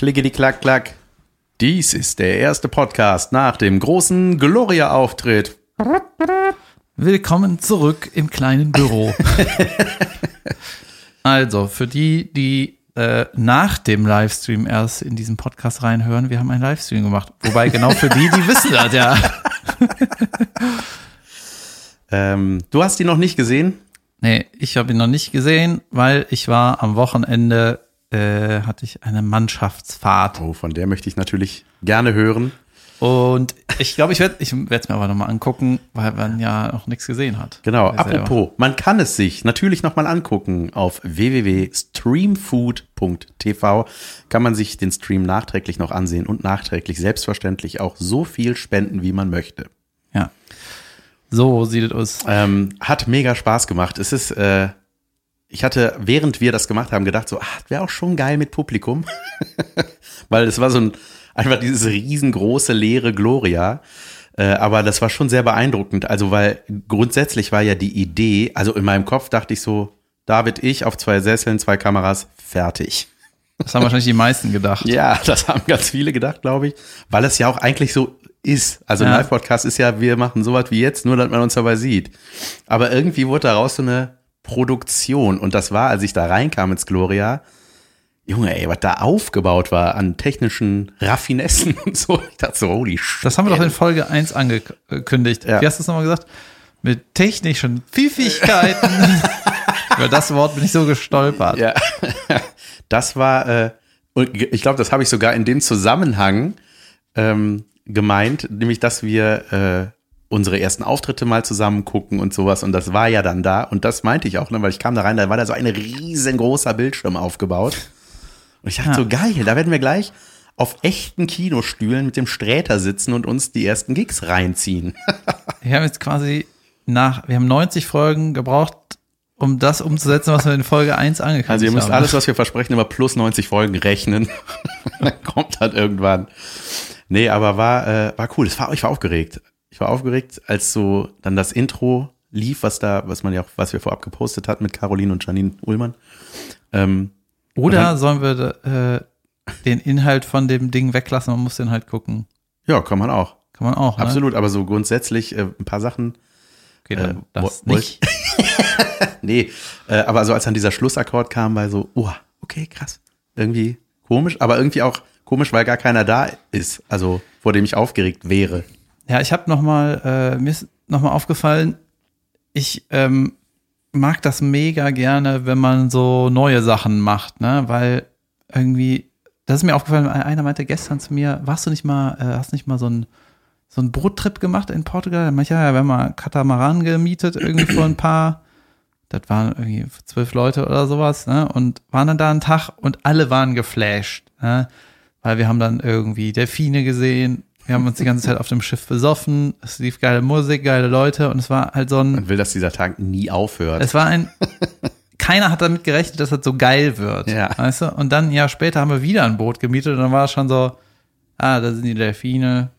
Klickety klack klack. Dies ist der erste Podcast nach dem großen Gloria-Auftritt. Willkommen zurück im kleinen Büro. also, für die, die äh, nach dem Livestream erst in diesen Podcast reinhören, wir haben einen Livestream gemacht. Wobei genau für die, die wissen das ja. Ähm, du hast ihn noch nicht gesehen? Nee, ich habe ihn noch nicht gesehen, weil ich war am Wochenende, äh, hatte ich eine Mannschaftsfahrt. Oh, von der möchte ich natürlich gerne hören. Und ich glaube, ich werde ich es mir aber nochmal angucken, weil man ja noch nichts gesehen hat. Genau, apropos, man kann es sich natürlich nochmal angucken. Auf www.streamfood.tv kann man sich den Stream nachträglich noch ansehen und nachträglich selbstverständlich auch so viel spenden, wie man möchte. Ja. So sieht es aus. Ähm, hat mega Spaß gemacht. Es ist, äh, ich hatte, während wir das gemacht haben, gedacht, so, ach, wäre auch schon geil mit Publikum. Weil es war so ein, einfach dieses riesengroße, leere Gloria. Äh, aber das war schon sehr beeindruckend. Also, weil grundsätzlich war ja die Idee, also in meinem Kopf dachte ich so, David, ich auf zwei Sesseln, zwei Kameras, fertig. Das haben wahrscheinlich die meisten gedacht. Ja, das haben ganz viele gedacht, glaube ich. Weil es ja auch eigentlich so ist. Also ein Ja. Live-Podcast ist ja, wir machen sowas wie jetzt, nur dass man uns dabei sieht. Aber irgendwie wurde daraus so eine Produktion. Und das war, als ich da reinkam ins Gloria, Junge, ey, was da aufgebaut war an technischen Raffinessen und so. Ich dachte so, holy shit. Das haben wir doch in Folge 1 angekündigt. Ja. Wie hast du es nochmal gesagt? Mit technischen Pfiffigkeiten. Über das Wort bin ich so gestolpert. Ja, das war, äh, und ich glaube, das habe ich sogar in dem Zusammenhang ähm, gemeint, nämlich, dass wir äh, unsere ersten Auftritte mal zusammen gucken und sowas. Und das war ja dann da. Und das meinte ich auch, ne, weil ich kam da rein, da war da so ein riesengroßer Bildschirm aufgebaut. Und ich dachte Ja. so, geil, da werden wir gleich auf echten Kinostühlen mit dem Sträter sitzen und uns die ersten Gigs reinziehen. Wir haben jetzt quasi nach, wir haben 90 Folgen gebraucht, um das umzusetzen, was wir in Folge 1 angekündigt Also ihr müsst haben. alles, was wir versprechen, immer plus 90 Folgen rechnen. Dann kommt das irgendwann. Nee, aber war, äh, war cool. War, ich war aufgeregt. Ich war aufgeregt, als so dann das Intro lief, was da, was man ja auch, was wir vorab gepostet hatten mit Caroline und Janine Ullmann. Ähm, Oder sollen wir äh, den Inhalt von dem Ding weglassen? Man muss den halt gucken. ja, kann man auch. Kann man auch, ne? Absolut, aber so grundsätzlich äh, ein paar Sachen. Okay, dann Äh, das nicht. Nee, äh, aber so als dann dieser Schlussakkord kam, war so, oh, okay, krass. Irgendwie komisch, aber irgendwie auch komisch, weil gar keiner da ist. Also, vor dem ich aufgeregt wäre. Ja, ich habe noch mal, äh, mir ist noch mal aufgefallen, ich ähm, mag das mega gerne, wenn man so neue Sachen macht, ne? Weil irgendwie, das ist mir aufgefallen, einer meinte gestern zu mir, warst du nicht mal, äh, hast nicht mal so ein so einen Boottrip gemacht in Portugal? Da meinte ich, ja, wir haben mal Katamaran gemietet, irgendwie vor ein paar, das waren irgendwie zwölf Leute oder sowas, ne? Und waren dann da einen Tag und alle waren geflasht, ne? Weil wir haben dann irgendwie Delfine gesehen, wir haben uns die ganze Zeit auf dem Schiff besoffen, es lief geile Musik, geile Leute und es war halt so ein, Man will, dass dieser Tag nie aufhört. es war ein, keiner hat damit gerechnet, dass das so geil wird, Ja. weißt du? Und dann ein Jahr später haben wir wieder ein Boot gemietet und dann war es schon so, ah, da sind die Delfine,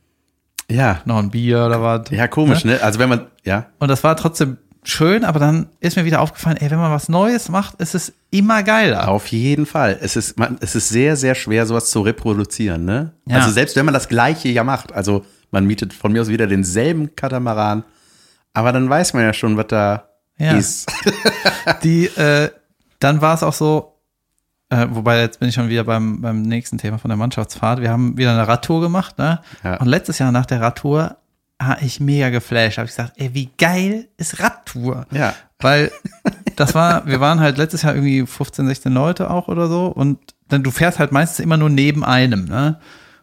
ja, noch ein Bier oder was. ja, komisch, ne? Also wenn man, ja, Und das war trotzdem schön, aber dann ist mir wieder aufgefallen, ey, wenn man was Neues macht, ist es immer geiler. auf jeden Fall. Es ist, man, es ist sehr, sehr schwer, sowas zu reproduzieren, ne? Ja. Also selbst wenn man das Gleiche ja macht, also man mietet von mir aus wieder denselben Katamaran, aber dann weiß man ja schon, was da Ja. ist. Die, äh, dann war es auch so, äh, wobei jetzt bin ich schon wieder beim, beim nächsten Thema von der Mannschaftsfahrt. Wir haben wieder eine Radtour gemacht, ne? Ja. Und letztes Jahr nach der Radtour habe ich mega geflasht. Habe ich gesagt, ey, wie geil ist Radtour? Ja. Weil das war, wir waren halt letztes Jahr irgendwie 15, 16 Leute auch oder so und dann du fährst halt meistens immer nur neben einem, ne?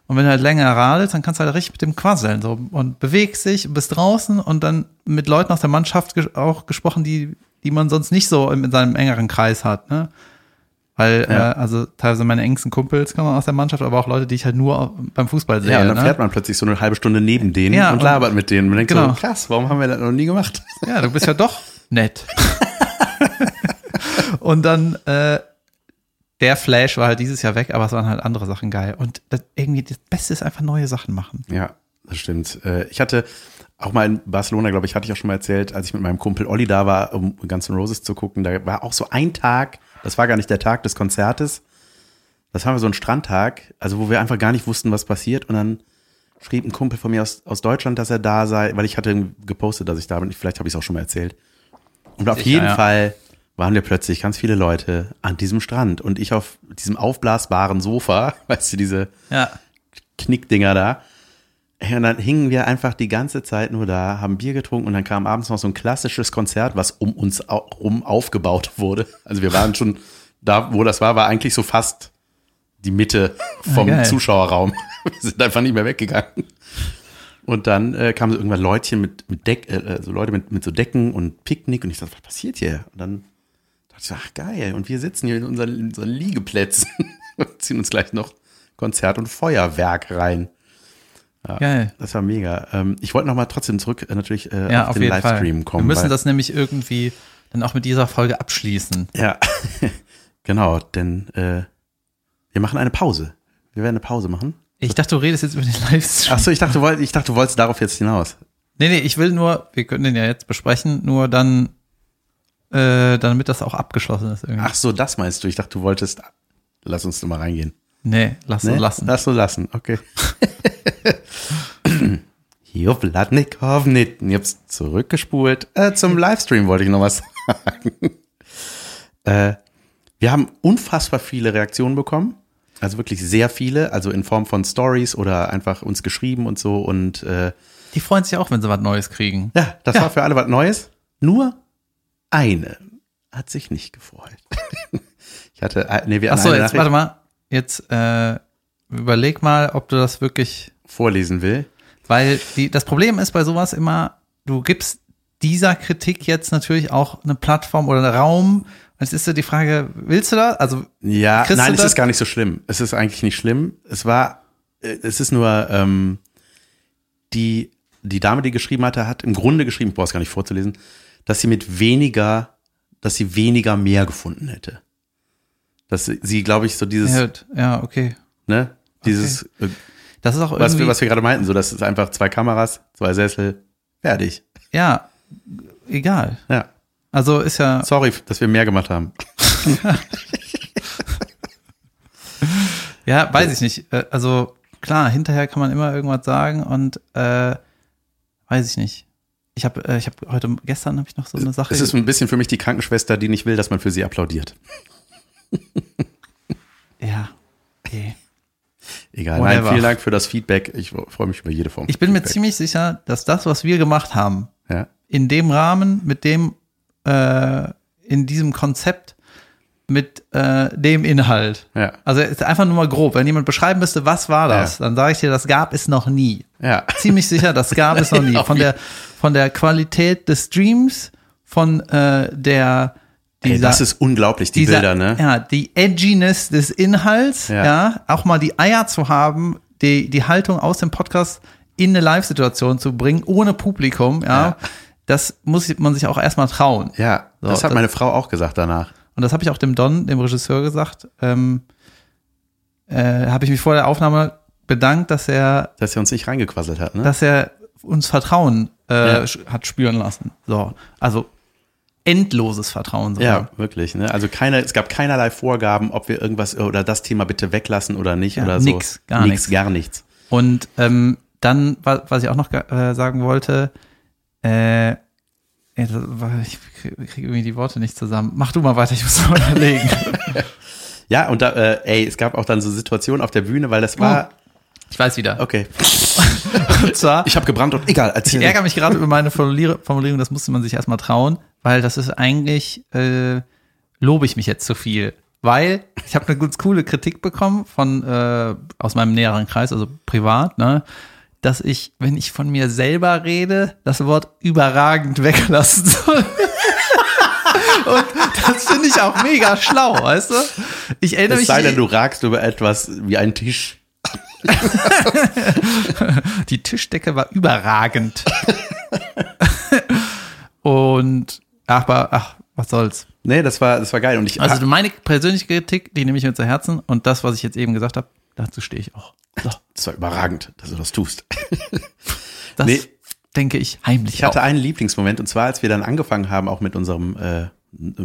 Und wenn du halt länger radelst, dann kannst du halt richtig mit dem quasseln so und bewegst dich, bist draußen und dann mit Leuten aus der Mannschaft ges auch gesprochen, die die man sonst nicht so in seinem engeren Kreis hat, ne? Weil, Ja. äh, also teilweise meine engsten Kumpels kommen aus der Mannschaft, aber auch Leute, die ich halt nur beim Fußball sehe. Ja, und dann ne? fährt man plötzlich so eine halbe Stunde neben denen Ja, und und- labert mit denen. Man denkt Genau. so, krass, warum haben wir das noch nie gemacht? Ja, du bist ja doch nett. und dann, äh, der Flash war halt dieses Jahr weg, aber es waren halt andere Sachen geil. Und das, irgendwie das Beste ist einfach neue Sachen machen. Ja, das stimmt. Äh, Ich hatte auch mal in Barcelona, glaube ich, hatte ich auch schon mal erzählt, als ich mit meinem Kumpel Olli da war, um Guns N' Roses zu gucken, da war auch so ein Tag, das war gar nicht der Tag des Konzertes, Das haben wir so einen Strandtag, also wo wir einfach gar nicht wussten, was passiert. Und dann schrieb ein Kumpel von mir aus, aus Deutschland, dass er da sei, weil ich hatte gepostet, dass ich da bin. Vielleicht habe ich es auch schon mal erzählt. Und auf Sicher, jeden ja. Fall waren wir plötzlich ganz viele Leute an diesem Strand und ich auf diesem aufblasbaren Sofa, weißt du, diese Ja. Knickdinger da. Und dann hingen wir einfach die ganze Zeit nur da, haben Bier getrunken und dann kam abends noch so ein klassisches Konzert, was um uns au- rum aufgebaut wurde. Also wir waren schon da, wo das war, war eigentlich so fast die Mitte vom geil. Zuschauerraum. Wir sind einfach nicht mehr weggegangen. Und dann äh, kamen so irgendwann Leutchen mit, mit Deck, äh, so Leute mit, mit so Decken und Picknick und ich dachte, was passiert hier? Und dann dachte ich, ach geil, und wir sitzen hier in unseren, in unseren Liegeplätzen und ziehen uns gleich noch Konzert und Feuerwerk rein. Geil. Das war mega. Ähm, ich wollte noch mal trotzdem zurück äh, natürlich äh, Ja, auf, auf, den Livestream Fall. kommen. Wir müssen das nämlich irgendwie dann auch mit dieser Folge abschließen. Ja, genau, denn äh, wir machen eine Pause. Wir werden eine Pause machen. Ich dachte, du redest jetzt über den Livestream. Ach so, ich dachte, du wolltest, ich dachte, du wolltest darauf jetzt hinaus. Nee, nee, ich will nur, wir können den ja jetzt besprechen, nur dann, äh, damit das auch abgeschlossen ist irgendwie. Ach so, das meinst du? Ich dachte, du wolltest. Lass uns noch mal reingehen. Nee, lass Ne? so lassen. Lass so lassen, okay. Hier Vladnikov nicht. Jetzt zurückgespult. Äh, zum Livestream wollte ich noch was sagen. äh, wir haben unfassbar viele Reaktionen bekommen. Also wirklich sehr viele. Also in Form von Stories oder einfach uns geschrieben und so. Und äh, Die freuen sich auch, wenn sie was Neues kriegen. ja, das war für alle was Neues. Nur eine hat sich nicht gefreut. ich hatte, äh, nee, wir hatten so, eine jetzt Nachricht warte mal. Jetzt äh, überleg mal, ob du das wirklich, vorlesen will. weil die, das Problem ist bei sowas immer, du gibst dieser Kritik jetzt natürlich auch eine Plattform oder einen Raum. Jetzt ist ja die Frage, willst du das? Also Ja, nein, es ist gar nicht so schlimm. Es ist eigentlich nicht schlimm. Es war, äh, es ist nur, ähm, die, die Dame, die geschrieben hatte, hat im Grunde geschrieben, ich brauche es gar nicht vorzulesen, dass sie mit weniger, dass sie weniger mehr gefunden hätte. Dass sie, sie glaube ich, so dieses, ja, okay. ne, dieses, äh, Das ist auch was irgendwie, wir, was wir gerade meinten, so, das ist einfach zwei Kameras, zwei Sessel, fertig. ja, egal. Ja. Also ist ja, Sorry, dass wir mehr gemacht haben. ja, weiß ich nicht. Äh, Also klar, hinterher kann man immer irgendwas sagen und äh, weiß ich nicht. Ich habe, äh, ich habe heute, gestern habe ich noch so eine Sache. Es ist ein bisschen für mich die Krankenschwester, die nicht will, dass man für sie applaudiert. ja, okay. Egal. Whatever. Nein, vielen Dank für das Feedback. Ich freue mich über jede Form. Ich bin mir Feedback. ziemlich sicher, dass das, was wir gemacht haben, Ja. in dem Rahmen, mit dem, äh, in diesem Konzept, mit äh, dem Inhalt. Ja. Also ist einfach nur mal grob. Wenn jemand beschreiben müsste, was war das, dann sage ich dir, das gab es noch nie. Ja. Ziemlich sicher, das gab es noch nie. Von der, von der Qualität des Streams, von äh, der Ey, dieser, das ist unglaublich, die dieser, Bilder, ne? Ja, die Edginess des Inhalts, ja. Ja. auch mal die Eier zu haben, die, die Haltung aus dem Podcast in eine Live-Situation zu bringen, ohne Publikum, ja, Ja. das muss man sich auch erstmal trauen. Ja, So, das hat das- meine Frau auch gesagt danach. Und das habe ich auch dem Don, dem Regisseur, gesagt. Ähm, äh, habe ich mich vor der Aufnahme bedankt, dass er, Dass er uns nicht reingequasselt hat, ne? dass er uns Vertrauen äh, Ja. hat spüren lassen. So, also endloses Vertrauen sogar. ja, wirklich, ne? Also keine, es gab keinerlei Vorgaben, ob wir irgendwas oder das Thema bitte weglassen oder nicht Ja, oder so. nix, gar nix, nix. gar nichts. Und ähm, dann, wa- was ich auch noch äh, sagen wollte, äh, ich kriege krieg irgendwie die Worte nicht zusammen. Mach du mal weiter, ich muss mal überlegen. Ja, und da, äh, ey, es gab auch dann so Situationen auf der Bühne, weil das war, Ich weiß wieder. okay, Und zwar, ich habe gebrannt und egal, ich erzähl. ärgere mich gerade über meine Formulier- Formulierung, das musste man sich erstmal trauen, weil das ist eigentlich, äh, lobe ich mich jetzt zu viel. Weil ich habe eine ganz coole Kritik bekommen von äh, aus meinem näheren Kreis, also privat, ne, dass ich, wenn ich von mir selber rede, das Wort überragend weglassen soll. Und das finde ich auch mega schlau, weißt du? Ich erinnere es mich. sei denn, du ragst über etwas wie einen Tisch. Die Tischdecke war überragend. Und aber ach, was soll's. Nee, das war, das war geil. Und ich, Also meine persönliche Kritik, die nehme ich mir zu Herzen und das, was ich jetzt eben gesagt habe, dazu stehe ich auch. So, das war überragend, dass du das tust. das Nee. denke ich heimlich Ich hatte auch. einen Lieblingsmoment und zwar, als wir dann angefangen haben, auch mit unserem äh,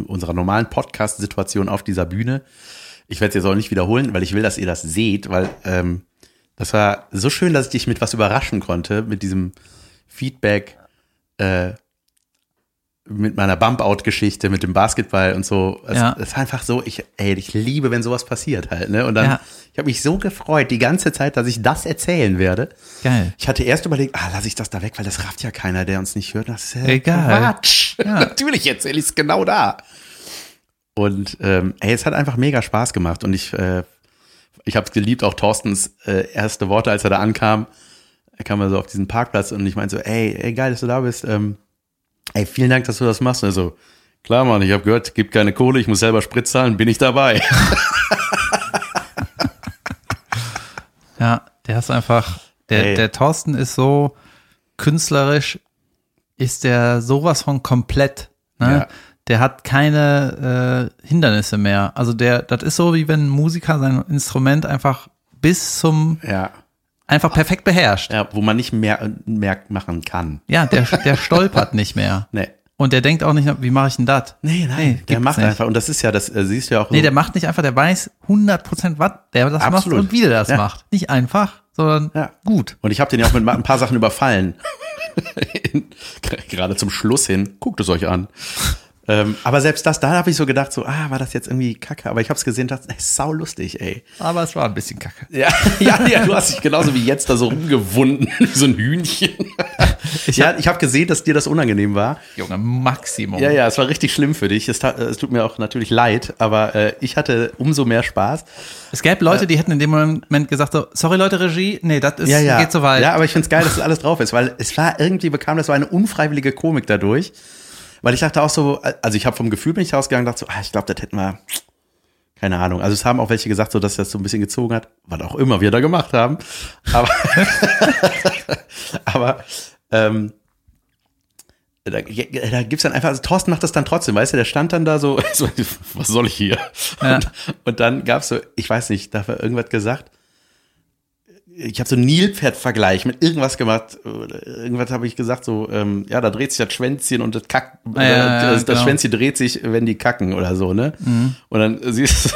unserer normalen Podcast-Situation auf dieser Bühne, ich werde es jetzt auch nicht wiederholen, weil ich will, dass ihr das seht, weil ähm, das war so schön, dass ich dich mit was überraschen konnte, mit diesem Feedback, äh, mit meiner Bump-Out-Geschichte, mit dem Basketball und so. Es, Ja. war einfach so, ich, ey, ich liebe, wenn sowas passiert halt, ne? Und dann, Ja. ich habe mich so gefreut die ganze Zeit, dass ich das erzählen werde. Geil. Ich hatte erst überlegt, ah, lasse ich das da weg, weil das rafft ja keiner, der uns nicht hört. Das ist ja Egal. Quatsch. Natürlich erzähle ich es genau da. Und ähm, ey, es hat einfach mega Spaß gemacht und ich, äh, ich habe es geliebt, auch Thorstens äh, erste Worte, als er da ankam. Er kam also auf diesen Parkplatz und ich meinte so, ey, ey, geil, dass du da bist. Ähm, ey, vielen Dank, dass du das machst. Und er so, klar, Mann, ich habe gehört, gibt keine Kohle, ich muss selber Sprit zahlen, bin ich dabei. Ja, der ist einfach, der, Ey. der Thorsten ist so künstlerisch, ist der sowas von komplett. Ne? Ja. Der hat keine äh, Hindernisse mehr. Also der, das ist so, wie wenn ein Musiker sein Instrument einfach bis zum, ja. Einfach perfekt beherrscht. ja, wo man nicht mehr, mehr machen kann. Ja, der, der stolpert nicht mehr. Nee. Und der denkt auch nicht, wie mache ich denn das? Nee, nein, der gibt's macht nicht. einfach, und das ist ja, das äh, siehst du ja auch Nee, so, der macht nicht einfach, der weiß 100% was der das Absolut. macht und wie der das Ja. macht. Nicht einfach, sondern Ja. gut. Und ich habe den ja auch mit ein paar Sachen überfallen. Gerade zum Schluss hin. Guckt es euch an. Ähm, aber selbst das, da habe ich so gedacht, so, ah, war das jetzt irgendwie kacke? Aber ich habe es gesehen, das ist sau lustig, ey. Aber es war ein bisschen kacke. Ja, ja, ja, du hast dich genauso wie jetzt da so rumgewunden, wie so ein Hühnchen. Ich ja, ich habe gesehen, dass dir das unangenehm war. Junge, Maximum. Ja, ja, es war richtig schlimm für dich. Es, ta- es tut mir auch natürlich leid, aber äh, ich hatte umso mehr Spaß. Es gäbe Leute, die hätten in dem Moment gesagt so, sorry Leute, Regie, nee, das ist, ja, ja. geht so weit. Ja, aber ich find's geil, dass das alles drauf ist, weil es war irgendwie bekam das so eine unfreiwillige Komik dadurch. Weil ich dachte auch so, also ich habe vom Gefühl bin ich rausgegangen, dachte so, ah, ich glaube, das hätten wir, keine Ahnung. Also es haben auch welche gesagt, so dass das so ein bisschen gezogen hat, was auch immer wir da gemacht haben. Aber, aber ähm, da, da gibt's dann einfach, also Thorsten macht das dann trotzdem, weißt du, der stand dann da so, so was soll ich hier? Ja. Und, und dann gab's so, ich weiß nicht, da war irgendwas gesagt. Ich habe so einen Nilpferd-Vergleich mit irgendwas gemacht. Oder Irgendwas habe ich gesagt, so, ähm, ja, da dreht sich das Schwänzchen und das Kack, Ja, ja, ja, das, genau. Mhm. Schwänzchen dreht sich, wenn die kacken oder so, ne? Und dann siehst du,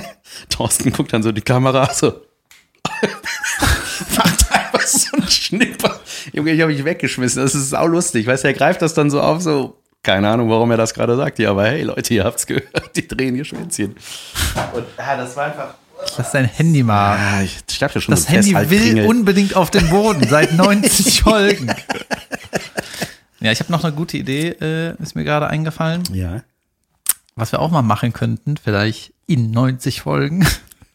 Thorsten guckt dann so die Kamera, so, macht einfach so einen Schnipper. Junge, ich habe mich weggeschmissen. Das ist sau lustig. Weißt du, er greift das dann so auf, so, keine Ahnung, warum er das gerade sagt hier, aber hey Leute, ihr habt's gehört, die drehen ihr Schwänzchen. Und ja, das war einfach. Lass dein Handy mal. Ah, ich sterbe ja schon Das Handy halt will Kringel. unbedingt auf den Boden seit 90 Folgen. Ja, ich habe noch eine gute Idee, äh, ist mir gerade eingefallen. Ja. Was wir auch mal machen könnten, vielleicht in 90 Folgen,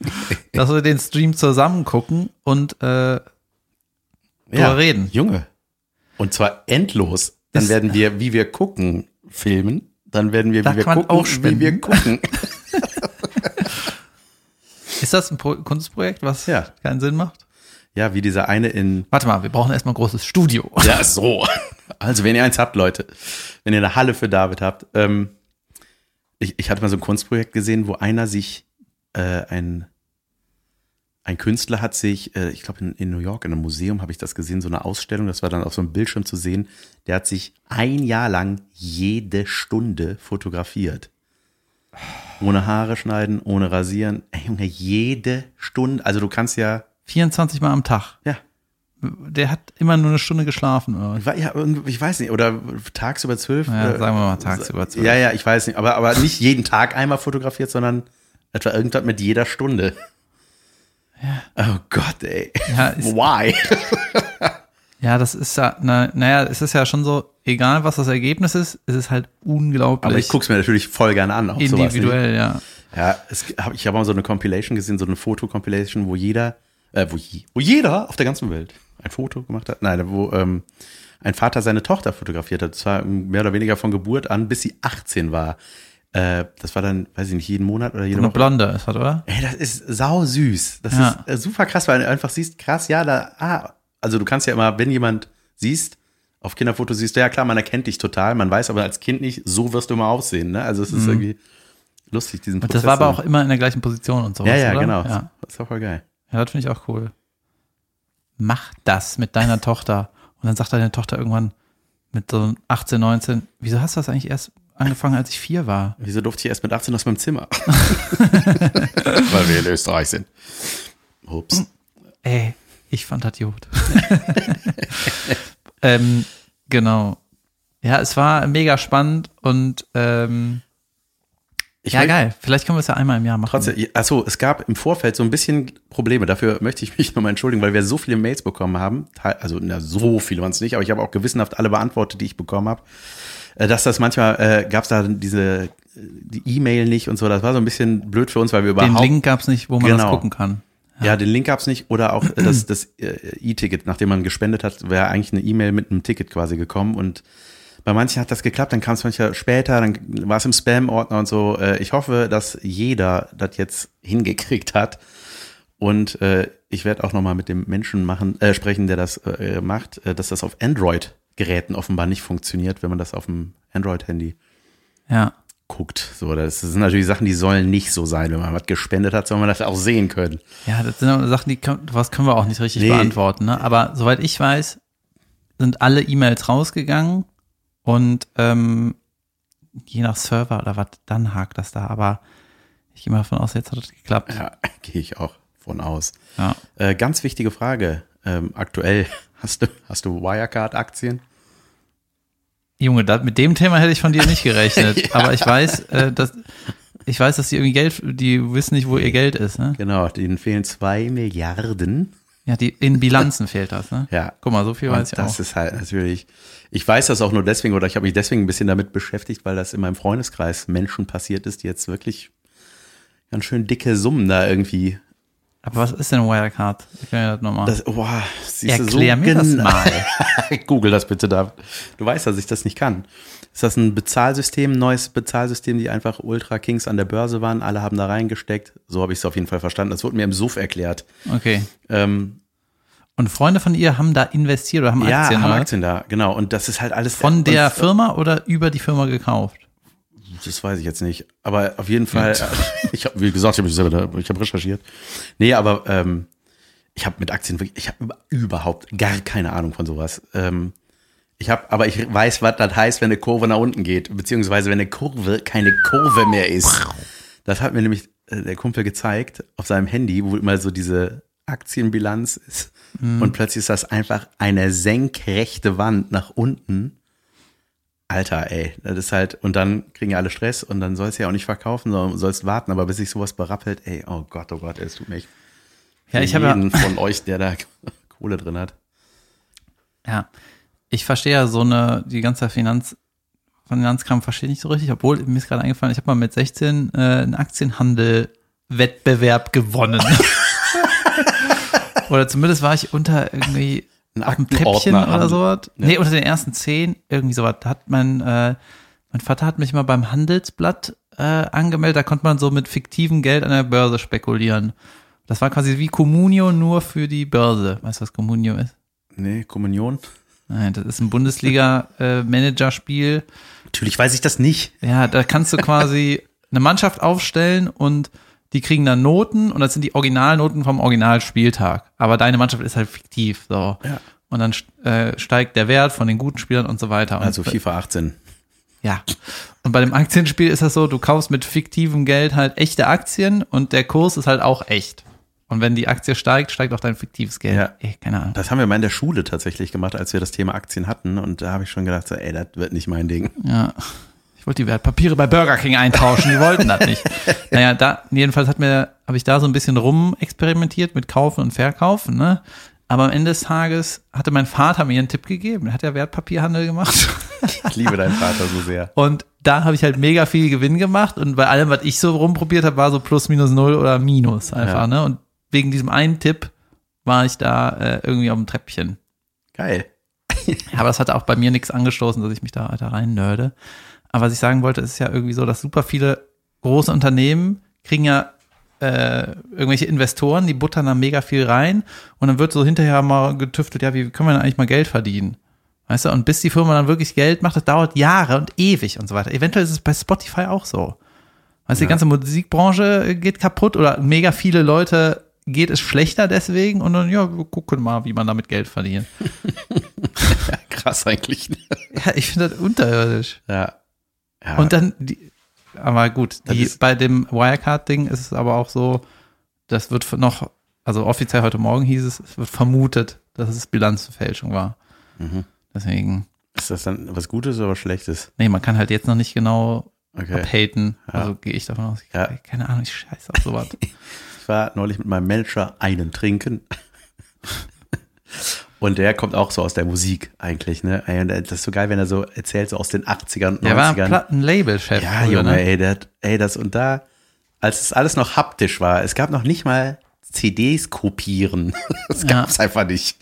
dass wir den Stream zusammen gucken und äh, drüber reden. Junge. Und zwar endlos. Dann Ist- werden wir, wie wir gucken, filmen. Dann werden wir, wie wir gucken, auch wie wir gucken. Ist das ein Pro Kunstprojekt, was Ja. keinen Sinn macht? Ja, wie dieser eine in Warte mal, wir brauchen erstmal ein großes Studio. Ja, so. Also, wenn ihr eins habt, Leute, wenn ihr eine Halle für David habt, ähm, ich, ich hatte mal so ein Kunstprojekt gesehen, wo einer sich, äh, ein, ein Künstler hat sich, äh, ich glaube in, in New York, in einem Museum habe ich das gesehen, so eine Ausstellung, das war dann auf so einem Bildschirm zu sehen, der hat sich ein Jahr lang jede Stunde fotografiert. Ohne Haare schneiden, ohne rasieren. Ey, Junge, jede Stunde. Also du kannst ja, 24 Mal am Tag. ja, Der hat immer nur eine Stunde geschlafen. Oder? was? Ja ich weiß nicht, oder tagsüber zwölf. Ja, sagen wir mal tagsüber zwölf. Ja, ja, ich weiß nicht, aber, aber nicht jeden Tag einmal fotografiert, sondern etwa irgendwas mit jeder Stunde. Oh Gott, ey. Ja, ist, Why? ja, das ist ja, na, naja, es ist ja schon so, egal was das Ergebnis ist, es ist halt unglaublich Aber ich guck's mir natürlich voll gerne an. Auch sowas, individuell, ja. Ja, es, hab, ich habe mal so eine Compilation gesehen, so eine Foto-Compilation, wo jeder, äh, wo, je, wo jeder auf der ganzen Welt ein Foto gemacht hat. Nein, wo ähm, ein Vater seine Tochter fotografiert hat. Zwar mehr oder weniger von Geburt an, bis sie 18 war. Äh, das war dann, weiß ich nicht, jeden Monat oder jede Eine Woche. Blonde ist das, oder? Ey, das ist sau süß. Das Ja. ist äh, super krass, weil du einfach siehst, krass, ja, da, ah, also du kannst ja immer, wenn jemand siehst, auf Kinderfotos siehst du, ja klar, man erkennt dich total, man weiß aber als Kind nicht, so wirst du immer aussehen, ne? Also es ist irgendwie lustig, diesen Mhm. Und das war aber auch immer in der gleichen Position und sowas, Ja, ja, oder? genau. Ja, Das ist auch voll geil. ja das finde ich auch cool. Mach das mit deiner Tochter. Und dann sagt deine Tochter irgendwann mit so 18, 19, wieso hast du das eigentlich erst angefangen, als ich vier war. Wieso durfte ich erst mit 18 aus meinem Zimmer? Weil wir in Österreich sind. Ups. Ey, ich fand das gut. Ähm, genau. Ja, es war mega spannend und ähm, Ich ja, geil. Vielleicht können wir es ja einmal im Jahr machen. Trotzdem, achso, es gab im Vorfeld so ein bisschen Probleme. Dafür möchte ich mich nochmal entschuldigen, weil wir so viele Mails bekommen haben. Also, na, so viele waren es nicht, aber ich habe auch gewissenhaft alle beantwortet, die ich bekommen habe. Äh, Dass das manchmal, äh, gab es da diese, äh, die E-Mail nicht und so. Das war so ein bisschen blöd für uns, weil wir Den überhaupt. Link gab's nicht, wo man das Genau. gucken kann. Ja, den Link gab's nicht. Oder auch äh, das, das äh, E-Ticket, nachdem man gespendet hat, wäre eigentlich eine E-Mail mit einem Ticket quasi gekommen. Und bei manchen hat das geklappt, dann kam es manchmal später, dann war es im Spam-Ordner und so. Äh, Ich hoffe, dass jeder das jetzt hingekriegt hat. Und äh, ich werde auch nochmal mit dem Menschen machen, äh, sprechen, der das äh, macht, dass das auf Android-Geräten offenbar nicht funktioniert, wenn man das auf dem Android-Handy Ja. Guckt. So, das sind natürlich Sachen, die sollen nicht so sein. Wenn man was gespendet hat, soll man das auch sehen können. Ja, das sind Sachen, die können, was können wir auch nicht richtig Nee. beantworten. Ne? Aber soweit ich weiß, sind alle E-Mails rausgegangen und ähm, je nach Server oder was, dann hakt das da. Aber ich gehe mal davon aus, jetzt hat es geklappt. Ja, gehe ich auch von aus. Ja. Äh, ganz wichtige Frage. Ähm, aktuell, hast du, hast du Wirecard-Aktien? Junge, da, mit dem Thema hätte ich von dir nicht gerechnet. Aber ich weiß, äh, dass ich weiß, dass die irgendwie Geld, die wissen nicht, wo ihr Geld ist. Ne? Genau, denen fehlen zwei Milliarden. Ja, die in Bilanzen fehlt das. Ne? Ja. Guck mal, so viel weiß ich das auch. ist halt natürlich, ich weiß das auch nur deswegen oder ich habe mich deswegen ein bisschen damit beschäftigt, weil das in meinem Freundeskreis Menschen passiert ist, die jetzt wirklich ganz schön dicke Summen da irgendwie. Aber was ist denn Wirecard? Ich kann ja das nochmal. Das, boah, siehst du, Erklär mir das genau- mal. Google das bitte da. Du weißt, dass ich das nicht kann. Ist das ein Bezahlsystem, ein neues Bezahlsystem, die einfach Ultra Kings an der Börse waren? Alle haben da reingesteckt. So habe ich es auf jeden Fall verstanden. Das wurde mir im Suff erklärt. Okay. Ähm, Und Freunde von ihr haben da investiert oder haben ja, Aktien, haben oder? Aktien da, genau. Und das ist halt alles Von der Firma oder über die Firma gekauft? Das weiß ich jetzt nicht. Aber auf jeden Fall, ich habe, wie gesagt, ich habe habe recherchiert. Nee, aber ähm, ich habe mit Aktien wirklich, ich habe über, überhaupt gar keine Ahnung von sowas. Ähm, ich habe, aber ich weiß, was das heißt, wenn eine Kurve nach unten geht, beziehungsweise wenn eine Kurve keine Kurve mehr ist. Das hat mir nämlich äh, der Kumpel gezeigt auf seinem Handy, wo immer so diese Aktienbilanz ist. Und plötzlich ist das einfach eine senkrechte Wand nach unten. Alter, ey, das ist halt, und dann kriegen ja alle Stress und dann sollst du ja auch nicht verkaufen, sondern sollst warten, aber bis sich sowas berappelt, ey, oh Gott, oh Gott, ey, es tut mir echt Ja, ich habe ja, jeden von euch, der da Kohle drin hat. ja, ich verstehe ja so eine, die ganze Finanz, Finanzkram verstehe ich nicht so richtig, obwohl mir ist gerade eingefallen, ich habe mal mit 16 äh, einen Aktienhandel-Wettbewerb gewonnen. oder zumindest war ich unter irgendwie Ein auf dem Treppchen Aktenordner oder sowas. Ja. Nee, unter den ersten zehn, irgendwie sowas. Da hat mein, äh, mein Vater hat mich mal beim Handelsblatt äh, angemeldet, da konnte man so mit fiktivem Geld an der Börse spekulieren. Das war quasi wie Communio nur für die Börse. Weißt du, was Communio ist? Nee, Kommunion? Nein, das ist ein Bundesliga-Managerspiel. Natürlich weiß ich das nicht. ja, da kannst du quasi eine Mannschaft aufstellen und die kriegen dann Noten und das sind die Originalnoten vom Originalspieltag. Aber deine Mannschaft ist halt fiktiv. So. Ja. Und dann äh, steigt der Wert von den guten Spielern und so weiter. Und Also FIFA 18. ja. Und bei dem Aktienspiel ist das so, du kaufst mit fiktivem Geld halt echte Aktien und der Kurs ist halt auch echt. Und wenn die Aktie steigt, steigt auch dein fiktives Geld. Ja. Ey, keine Ahnung. Das haben wir mal in der Schule tatsächlich gemacht, als wir das Thema Aktien hatten. Und da habe ich schon gedacht, so, ey, das wird nicht mein Ding. Ja. Ich wollte die Wertpapiere bei Burger King eintauschen, die wollten das nicht. Naja, da, jedenfalls hat mir, habe ich da so ein bisschen rum experimentiert mit Kaufen und Verkaufen, ne? Aber am Ende des Tages hatte mein Vater mir einen Tipp gegeben. Er hat ja Wertpapierhandel gemacht. Ich liebe deinen Vater so sehr. Und da habe ich halt mega viel Gewinn gemacht. Und bei allem, was ich so rumprobiert habe, war so plus, minus, null oder minus einfach, Ja. ne? Und wegen diesem einen Tipp war ich da äh, irgendwie auf dem Treppchen. Geil. Aber das hat auch bei mir nichts angestoßen, dass ich mich da, da rein nörde. Aber was ich sagen wollte, ist ja irgendwie so, dass super viele große Unternehmen kriegen ja äh, irgendwelche Investoren, die buttern da mega viel rein und dann wird so hinterher mal getüftelt, ja, wie können wir denn eigentlich mal Geld verdienen? Weißt du, und bis die Firma dann wirklich Geld macht, das dauert Jahre und ewig und so weiter. Eventuell ist es bei Spotify auch so. Weißt du, die Ja. ganze Musikbranche geht kaputt oder mega viele Leute geht es schlechter deswegen und dann, ja, wir gucken mal, wie man damit Geld verdient. Ja, krass eigentlich. Ja, ich finde das unterirdisch. Ja. Ja. Und dann, die, aber gut, die, bei dem Wirecard-Ding ist es aber auch so, das wird noch, also offiziell heute Morgen hieß es, es wird vermutet, dass es Bilanzfälschung war. Mhm. Deswegen, Ist das dann was Gutes oder was Schlechtes? nee, man kann halt jetzt noch nicht genau Okay. abhaten. Also gehe ich davon aus. Ich, Ja. Keine Ahnung, ich scheiße auf sowas. Ich war neulich mit meinem Manager einen trinken. Und der kommt auch so aus der Musik eigentlich, ne? Und Das ist so geil, wenn er so erzählt, so aus den 80ern, 90ern. Der war Plattenlabel-Chef. Ja, Junge, ne? ey, der, ey, das und da, als es alles noch haptisch war, es gab noch nicht mal CDs kopieren. Das Ja. gab's einfach nicht.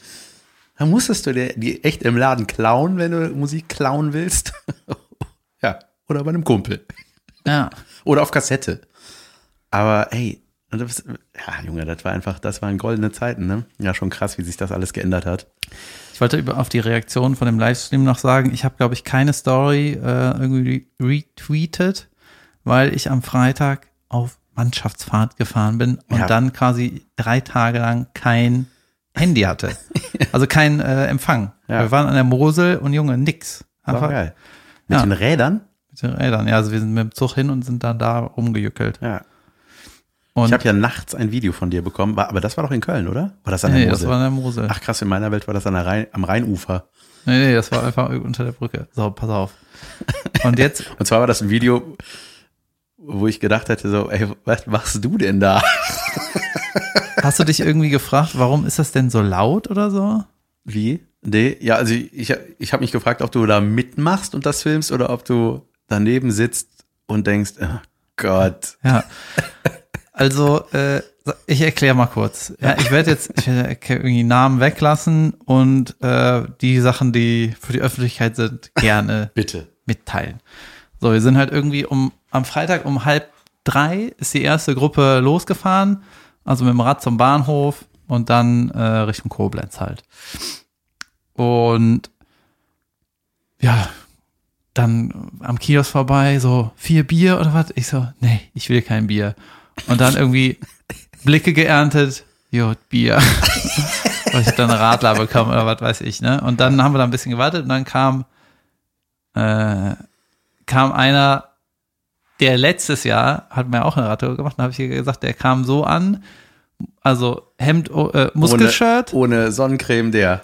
Da musstest du dir die echt im Laden klauen, wenn du Musik klauen willst. ja, oder bei einem Kumpel. Ja. Oder auf Kassette. Aber ey, und das, ja, Junge, das war einfach, das waren goldene Zeiten, ne? Ja, schon krass, wie sich das alles geändert hat. Ich wollte über, auf die Reaktion von dem Livestream noch sagen, ich habe, glaube ich, keine Story äh, irgendwie retweetet, weil ich am Freitag auf Mannschaftsfahrt gefahren bin und Ja. dann quasi drei Tage lang kein Handy hatte. Also kein äh, Empfang. Ja. Wir waren an der Mosel und Junge, nix. War Einfach geil. Mit Ja. den Rädern? mit den Rädern. Ja, also wir sind mit dem Zug hin und sind dann da rumgejückelt. Ja. Und ich habe ja nachts ein Video von dir bekommen, war, aber das war doch in Köln, oder? War das an der nee, das Mosel? war an der Mosel. Ach krass, in meiner Welt war das an der Rhein, am Rheinufer. Nee, nee, das war einfach unter der Brücke. So, pass auf. Und jetzt Und zwar war das ein Video, wo ich gedacht hätte, so, ey, was machst du denn da? Hast du dich irgendwie gefragt, warum ist das denn so laut oder so? Wie? Nee, ja, also ich, ich habe mich gefragt, ob du da mitmachst und das filmst oder ob du daneben sitzt und denkst, oh Gott. Ja. Also, äh, ich erkläre mal kurz. Ja, ich werde jetzt ich werde irgendwie Namen weglassen und äh, die Sachen, die für die Öffentlichkeit sind, gerne Bitte. mitteilen. So, wir sind halt irgendwie um am Freitag um halb drei ist die erste Gruppe losgefahren, also mit dem Rad zum Bahnhof und dann äh, Richtung Koblenz halt. Und ja, dann am Kiosk vorbei, so vier Bier oder was? Ich so, nee, ich will kein Bier. Und dann irgendwie Blicke geerntet, jo, Bier. Weil ich dann Radler bekommen oder was weiß ich, ne? Und dann haben wir da ein bisschen gewartet und dann kam, äh, kam einer, der letztes Jahr hat mir auch eine Radtour gemacht, da habe ich gesagt, der kam so an, also Hemd, oh, äh, Muskelshirt, Ohne, ohne Sonnencreme, der,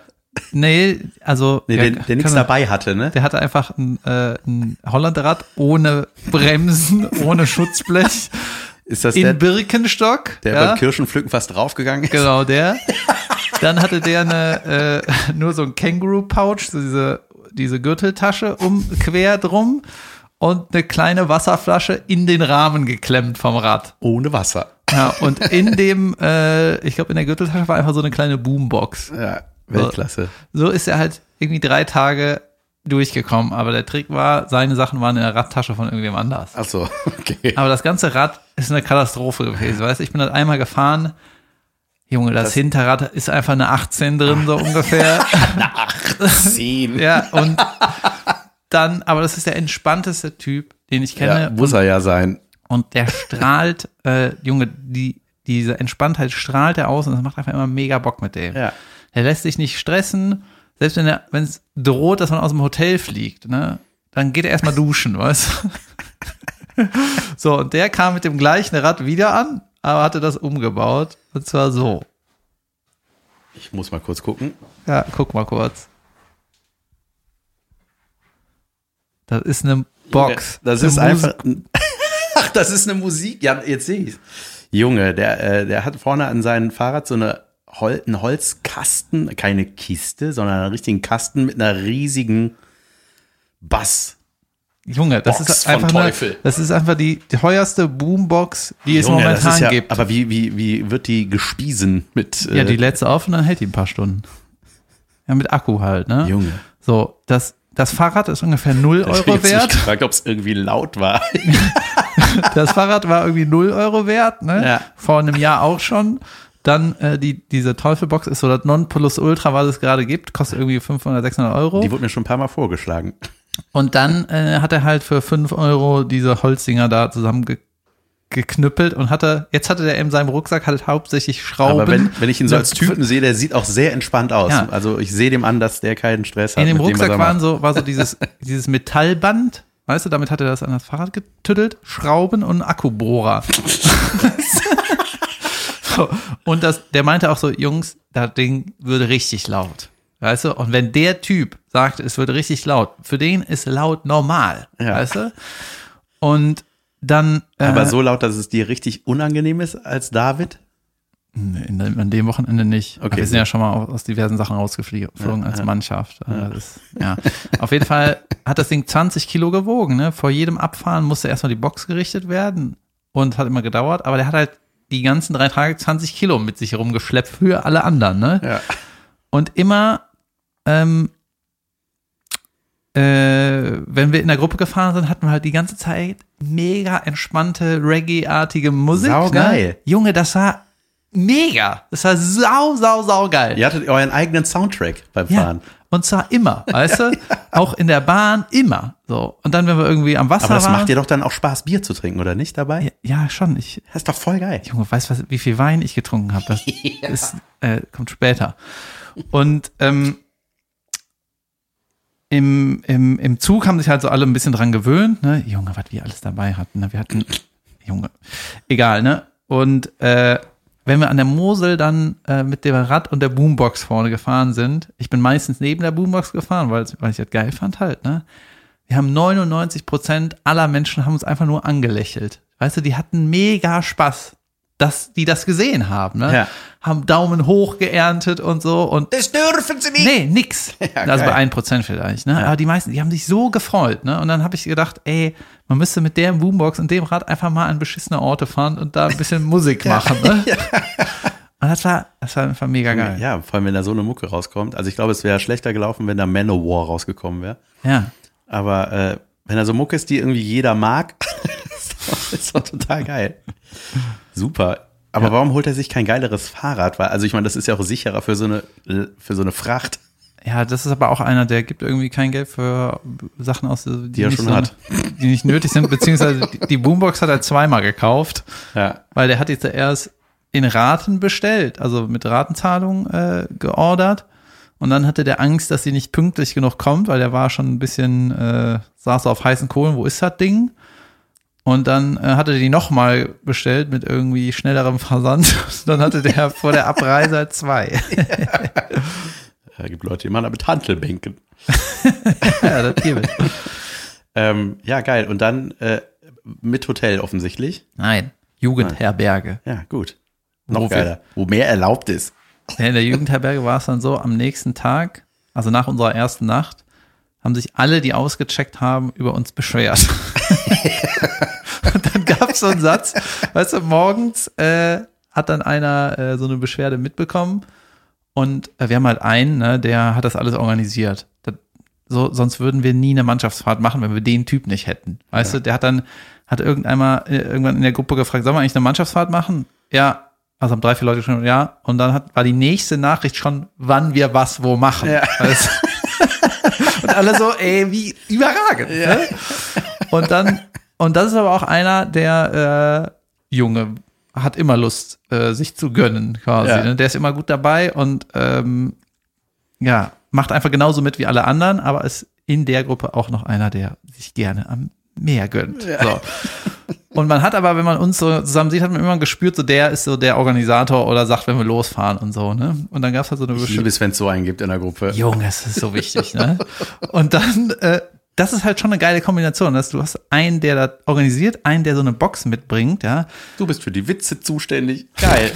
nee, also nee, ja, der, der nichts dabei hatte, ne? der hatte einfach ein, äh, ein Hollandrad ohne Bremsen, ohne Schutzblech, Ist das in der, Birkenstock. der ja, beim Kirschenpflücken fast draufgegangen ist? Genau, der. Dann hatte der eine, äh, nur so ein Känguru-Pouch, so diese, diese Gürteltasche um, quer drum und eine kleine Wasserflasche in den Rahmen geklemmt vom Rad. Ohne Wasser. Ja, und in dem, äh, ich glaube, in der Gürteltasche war einfach so eine kleine Boombox. Ja, Weltklasse. So ist er halt irgendwie drei Tage durchgekommen. Aber der Trick war, seine Sachen waren in der Radtasche von irgendwem anders. Ach so, okay. Aber das ganze Rad ist eine Katastrophe gewesen. Weißt du, ich bin halt einmal gefahren. Junge, das, Das- Hinterrad ist einfach eine 18 drin, so ungefähr. Zehn. ja, und dann, aber das ist der entspannteste Typ, den ich kenne. Ja, muss er ja sein. Und der strahlt, äh, Junge, die, diese Entspanntheit strahlt er aus und das macht einfach immer mega Bock mit dem. Ja. Er lässt sich nicht stressen, selbst wenn er, wenn es droht, dass man aus dem Hotel fliegt, ne, dann geht er erstmal duschen, weißt du? So, und der kam mit dem gleichen Rad wieder an, aber hatte das umgebaut. Und zwar so. Ich muss mal kurz gucken. Ja, guck mal kurz. Das ist eine Box. Das Eine ist einfach. Ach, das ist eine Musik. Ja, jetzt sehe ich Junge, der, äh, der hat vorne an seinem Fahrrad so eine Hol einen Holzkasten, keine Kiste, sondern einen richtigen Kasten mit einer riesigen Bass. Junge, das Box ist einfach eine, das ist einfach die teuerste Boombox, die es Junge, das momentan ja, gibt. Aber wie, wie, wie wird die gespiesen mit äh, ja, die du auf und dann hält die ein paar Stunden. Ja, mit Akku halt, ne? Junge? So, das, das Fahrrad ist ungefähr 0 Ich hab Euro mich wert. gefragt, ob es irgendwie laut war. Das Fahrrad war irgendwie 0 Euro wert, ne? Ja. Vor einem Jahr auch schon. Dann äh, die, diese Teufelbox ist so das Nonplusultra, was es gerade gibt, kostet irgendwie 500, 600 Euro. Die wurde mir schon ein paar Mal vorgeschlagen. Und dann äh, hat er halt für 5 Euro diese Holzdinger da zusammengeknüppelt geknüppelt und hatte, jetzt hatte der in seinem Rucksack halt hauptsächlich Schrauben. Aber wenn, wenn ich ihn so als Typen sehe, der sieht auch sehr entspannt aus. Ja. Also ich sehe dem an, dass der keinen Stress hat. In dem dem, Rucksack er waren so, war so dieses, dieses Metallband, weißt du, damit hat er das an das Fahrrad getüttelt, Schrauben und Akkubohrer. so, und das, der meinte auch so, Jungs, das Ding würde richtig laut. Weißt du? Und wenn der Typ sagt, es wird richtig laut, für den ist laut normal. Ja. Weißt du? Und dann. äh, Aber so laut, dass es dir richtig unangenehm ist als David? Nee, an dem Wochenende nicht. Okay, Aber wir sind ja schon mal aus diversen Sachen rausgeflogen Ja, als ja. Mannschaft. Ja. Das, ja. Auf jeden Fall hat das Ding 20 Kilo gewogen. Ne? Vor jedem Abfahren musste erstmal die Box gerichtet werden und hat immer gedauert. Aber der hat halt die ganzen drei Tage 20 Kilo mit sich herumgeschleppt für alle anderen. Ne? Ja. Und immer, ähm, äh, wenn wir in der Gruppe gefahren sind, hatten wir halt die ganze Zeit mega entspannte Reggae-artige Musik. Saugeil. Ne? Junge, das war mega. Das war sau, sau, sau geil. Ihr hattet euren eigenen Soundtrack beim Ja. Fahren. Und zwar immer, weißt du? Auch in der Bahn immer. So. Und dann, wenn wir irgendwie am Wasser Aber das waren. macht dir doch dann auch Spaß, Bier zu trinken, oder nicht dabei? ja, ja, schon. Ich, Das ist doch voll geil. Junge, weißt du, wie viel Wein ich getrunken habe? Das ist, äh, kommt später. Und ähm, im, im, im Zug haben sich halt so alle ein bisschen dran gewöhnt. Ne? Junge, was wir alles dabei hatten. Ne? Wir hatten, Junge, egal, ne? Und äh, wenn wir an der Mosel dann äh, mit dem Rad und der Boombox vorne gefahren sind, ich bin meistens neben der Boombox gefahren, weil, weil ich das geil fand halt, ne? Wir haben 99 Prozent aller Menschen haben uns einfach nur angelächelt. Weißt du, die hatten mega Spaß, dass die das gesehen haben, ne? Ja. Haben Daumen hoch geerntet und so und Das dürfen sie nicht. Nee, nix. Ja, also bei 1% vielleicht, ne? Aber die meisten, die haben sich so gefreut, ne? Und dann habe ich gedacht, ey, man müsste mit der Boombox und dem Rad einfach mal an beschissene Orte fahren und da ein bisschen Musik machen, ne? Und das war, das war einfach mega geil. Ja, vor allem, wenn da so eine Mucke rauskommt. Also ich glaube, es wäre schlechter gelaufen, wenn da Manowar rausgekommen wäre. Ja. Aber äh, wenn da so Mucke ist, die irgendwie jeder mag, ist doch total geil. Super. Aber warum holt er sich kein geileres Fahrrad? Weil, also ich meine, das ist ja auch sicherer für so eine, für so eine Fracht. Ja, das ist aber auch einer, der gibt irgendwie kein Geld für Sachen aus, die, er nicht schon so, hat. die nicht nötig sind, beziehungsweise die- die Boombox hat er zweimal gekauft, Ja. weil der hat jetzt erst in Raten bestellt, also mit Ratenzahlung äh, geordert. Und dann hatte der Angst, dass sie nicht pünktlich genug kommt, weil der war schon ein bisschen, äh, saß auf heißen Kohlen, wo ist das Ding? Und dann äh, hatte die nochmal bestellt mit irgendwie schnellerem Versand. dann hatte der vor der Abreise halt zwei. Da gibt Leute, die machen mit Hantelbänken. ja, das hier mit. Ähm, ja, geil. Und dann äh, mit Hotel offensichtlich. Nein, Jugendherberge. Ja, gut. Noch Wofür? geiler. Wo mehr erlaubt ist. Ja, In der Jugendherberge war es dann so, am nächsten Tag, also nach unserer ersten Nacht, haben sich alle, die ausgecheckt haben, über uns beschwert. Und dann gab es so einen Satz, weißt du, morgens äh, hat dann einer äh, so eine Beschwerde mitbekommen und äh, wir haben halt einen, ne, der hat das alles organisiert. Das, so, sonst würden wir nie eine Mannschaftsfahrt machen, wenn wir den Typ nicht hätten. Weißt du, der hat dann, hat irgendeinmal äh, irgendwann in der Gruppe gefragt, sollen wir eigentlich eine Mannschaftsfahrt machen? Ja, also haben drei, vier Leute schon, ja. Und dann hat, war die nächste Nachricht schon, wann wir was wo machen. Ja. Du? und alle so, ey, wie überragend. Ne? Und dann, und das ist aber auch einer, der äh, Junge hat immer Lust, äh, sich zu gönnen, quasi. Ja. Ne? Der ist immer gut dabei und ähm, ja, macht einfach genauso mit wie alle anderen, aber ist in der Gruppe auch noch einer, der sich gerne am Meer gönnt. So. Und man hat aber, wenn man uns so zusammen sieht, hat man immer gespürt, so der ist so der Organisator oder sagt, wenn wir losfahren und so, ne? Und dann gab es halt so eine Ich liebe es, wenn es so einen gibt in der Gruppe. Junge, das ist so wichtig, ne? Und dann, äh, das ist halt schon eine geile Kombination, dass du hast einen, der das organisiert, einen, der so eine Box mitbringt, ja. Du bist für die Witze zuständig. Geil.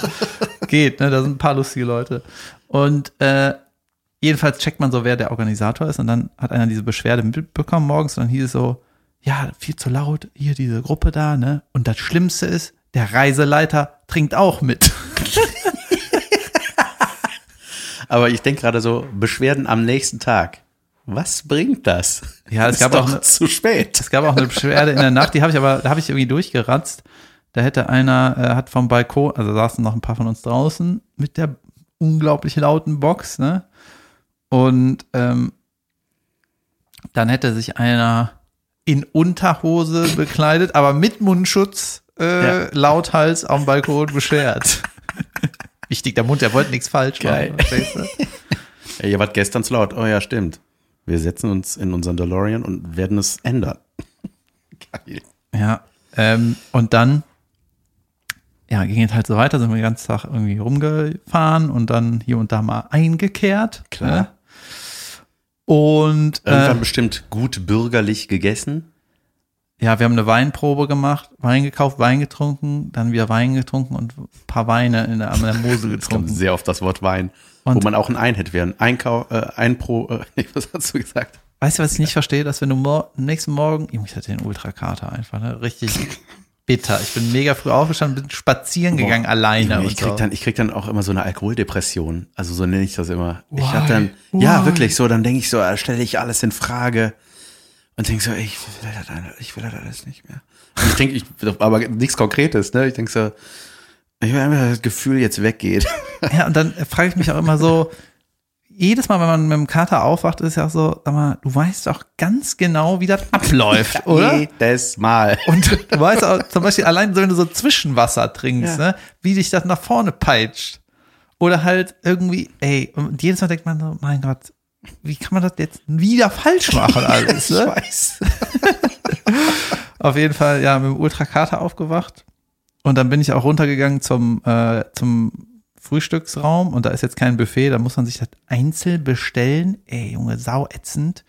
Geht, ne? Da sind ein paar lustige Leute. Und äh, jedenfalls checkt man so, wer der Organisator ist. Und dann hat einer diese Beschwerde mitbekommen morgens und dann hieß es so, ja, viel zu laut, hier diese Gruppe da, ne? Und das Schlimmste ist, der Reiseleiter trinkt auch mit. Aber ich denke gerade so, Beschwerden am nächsten Tag. Was bringt das? Ja, es ist gab doch auch eine- zu spät. Es gab auch eine Beschwerde in der Nacht, die habe ich aber, da habe ich irgendwie durchgeratzt. Da hätte einer, äh, hat vom Balkon, also saßen noch ein paar von uns draußen mit der unglaublich lauten Box, ne? Und ähm, dann hätte sich einer in Unterhose bekleidet, aber mit Mundschutz äh, Ja. lauthals am Balkon beschwert. Wichtig, der Mund, der wollte nichts falsch Geil. machen. du? Ey, ihr wart gestern zu laut. Oh ja, stimmt. Wir setzen uns in unseren DeLorean und werden es ändern. Geil. Ja, ähm, und dann ja, ging es halt so weiter, sind wir den ganzen Tag irgendwie rumgefahren und dann hier und da mal eingekehrt. Klar. Ne? Und Irgendwann äh, bestimmt gut bürgerlich gegessen. ja, wir haben eine Weinprobe gemacht, Wein gekauft, Wein getrunken, dann wieder Wein getrunken und ein paar Weine in der, an der Mosel getrunken. sehr oft das Wort Wein, Und- wo man auch ein Ein hätte werden. Einkau, äh, ein pro, äh, was hast du gesagt? Weißt du, was ich nicht verstehe, dass wenn du mor nächsten Morgen, ich hatte den Ultrakater einfach, ne? Richtig bitter. Ich bin mega früh aufgestanden, bin spazieren gegangen alleine. Ich und krieg, so. dann, ich krieg dann auch immer so eine Alkoholdepression. Also so nenne ich das immer. Ich Why? hab dann, ja, Why? wirklich so, dann denke ich so, äh, stelle ich alles in Frage und denke so, ey, ich will das, alles- ich will das alles nicht mehr. Und ich denke, ich, aber nichts Konkretes, ne? Ich denke so, ich will einfach, dass das Gefühl jetzt weggeht. Ja, und dann frage ich mich auch immer so, jedes Mal, wenn man mit dem Kater aufwacht, ist ja auch so, sag mal, du weißt doch ganz genau, wie das abläuft, oder? Jedes Mal. Und du weißt auch, zum Beispiel allein, so, wenn du so Zwischenwasser trinkst, Ja. ne, wie dich das nach vorne peitscht. Oder halt irgendwie, ey, und jedes Mal denkt man so, mein Gott, wie kann man das jetzt wieder falsch machen alles, Ich ne? weiß. Auf jeden Fall, ja, mit dem Ultrakater aufgewacht. Und dann bin ich auch runtergegangen zum, äh, zum Frühstücksraum und da ist jetzt kein Buffet, da muss man sich das einzeln bestellen. Ey, Junge, sauätzend.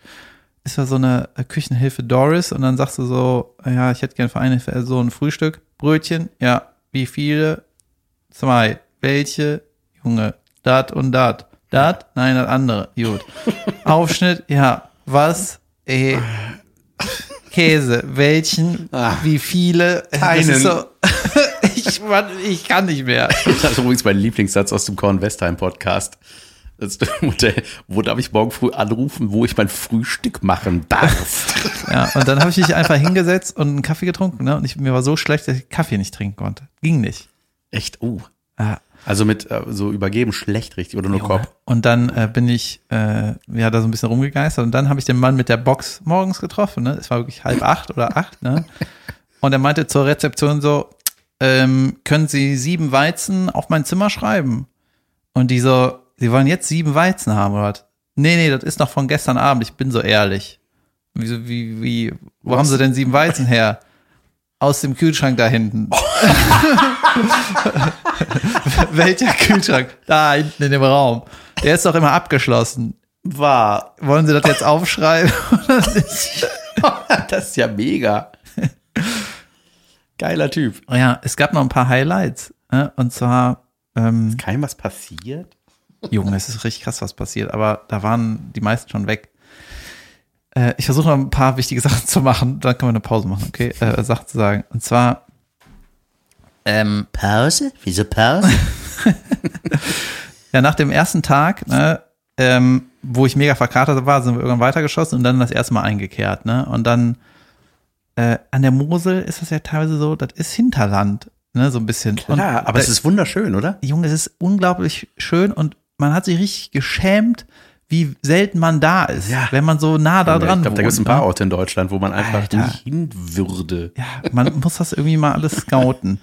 Ist ja so eine äh, Küchenhilfe Doris und dann sagst du so, ja, ich hätte gerne für eine so ein Frühstück. Brötchen, ja, wie viele? Zwei. Welche? Junge, dat und dat. Dat? Nein, das andere. Gut. Aufschnitt, ja. Was? Ey. Käse. Welchen? Ah. wie viele? Das Keinen. ist So, ich, Mann, ich kann nicht mehr. Das ist übrigens mein Lieblingssatz aus dem Korn Westheim Podcast. Das Modell, wo darf ich morgen früh anrufen, wo ich mein Frühstück machen darf? Ja, und dann habe ich mich einfach hingesetzt und einen Kaffee getrunken. Ne? Und ich, mir war so schlecht, dass ich Kaffee nicht trinken konnte. Ging nicht. Echt, oh. Ja. Also mit äh, so übergeben schlecht richtig oder nur Kopf. Und dann äh, bin ich äh, ja da so ein bisschen rumgegeistert und dann habe ich den Mann mit der Box morgens getroffen. Ne? Es war wirklich halb acht oder acht. Ne? Und er meinte zur Rezeption so, ähm, können Sie sieben Weizen auf mein Zimmer schreiben? Und die so, Sie wollen jetzt sieben Weizen haben oder was? Nee, nee, das ist noch von gestern Abend. Ich bin so ehrlich. Wie, wie, wie wo Was? haben Sie denn sieben Weizen her? Aus dem Kühlschrank da hinten. Welcher Kühlschrank? Da hinten in dem Raum. Der ist doch immer abgeschlossen. War. Wollen Sie das jetzt aufschreiben oder nicht? das ist ja mega. Geiler Typ. Ja, es gab noch ein paar Highlights. Ne? Und zwar, ähm, Kein was passiert? Junge, es ist richtig krass, was passiert, aber da waren die meisten schon weg. Äh, ich versuche noch ein paar wichtige Sachen zu machen, dann können wir eine Pause machen, okay? Äh, Sachen zu sagen. Und zwar, ähm, Pause? Wieso Pause? Ja, nach dem ersten Tag, ne, ähm, wo ich mega verkatert war, sind wir irgendwann weitergeschossen und dann das erste Mal eingekehrt, ne? Und dann äh, an der Mosel ist das ja teilweise so, das ist Hinterland, ne, so ein bisschen. und Klar, aber da, es ist wunderschön, oder? Junge, es ist unglaublich schön und man hat sich richtig geschämt, wie selten man da ist, Ja. wenn man so nah da dran ich glaube, da gibt es ein paar ne? Orte in Deutschland, wo man einfach Alter. nicht hin würde. Ja, man muss das irgendwie mal alles scouten.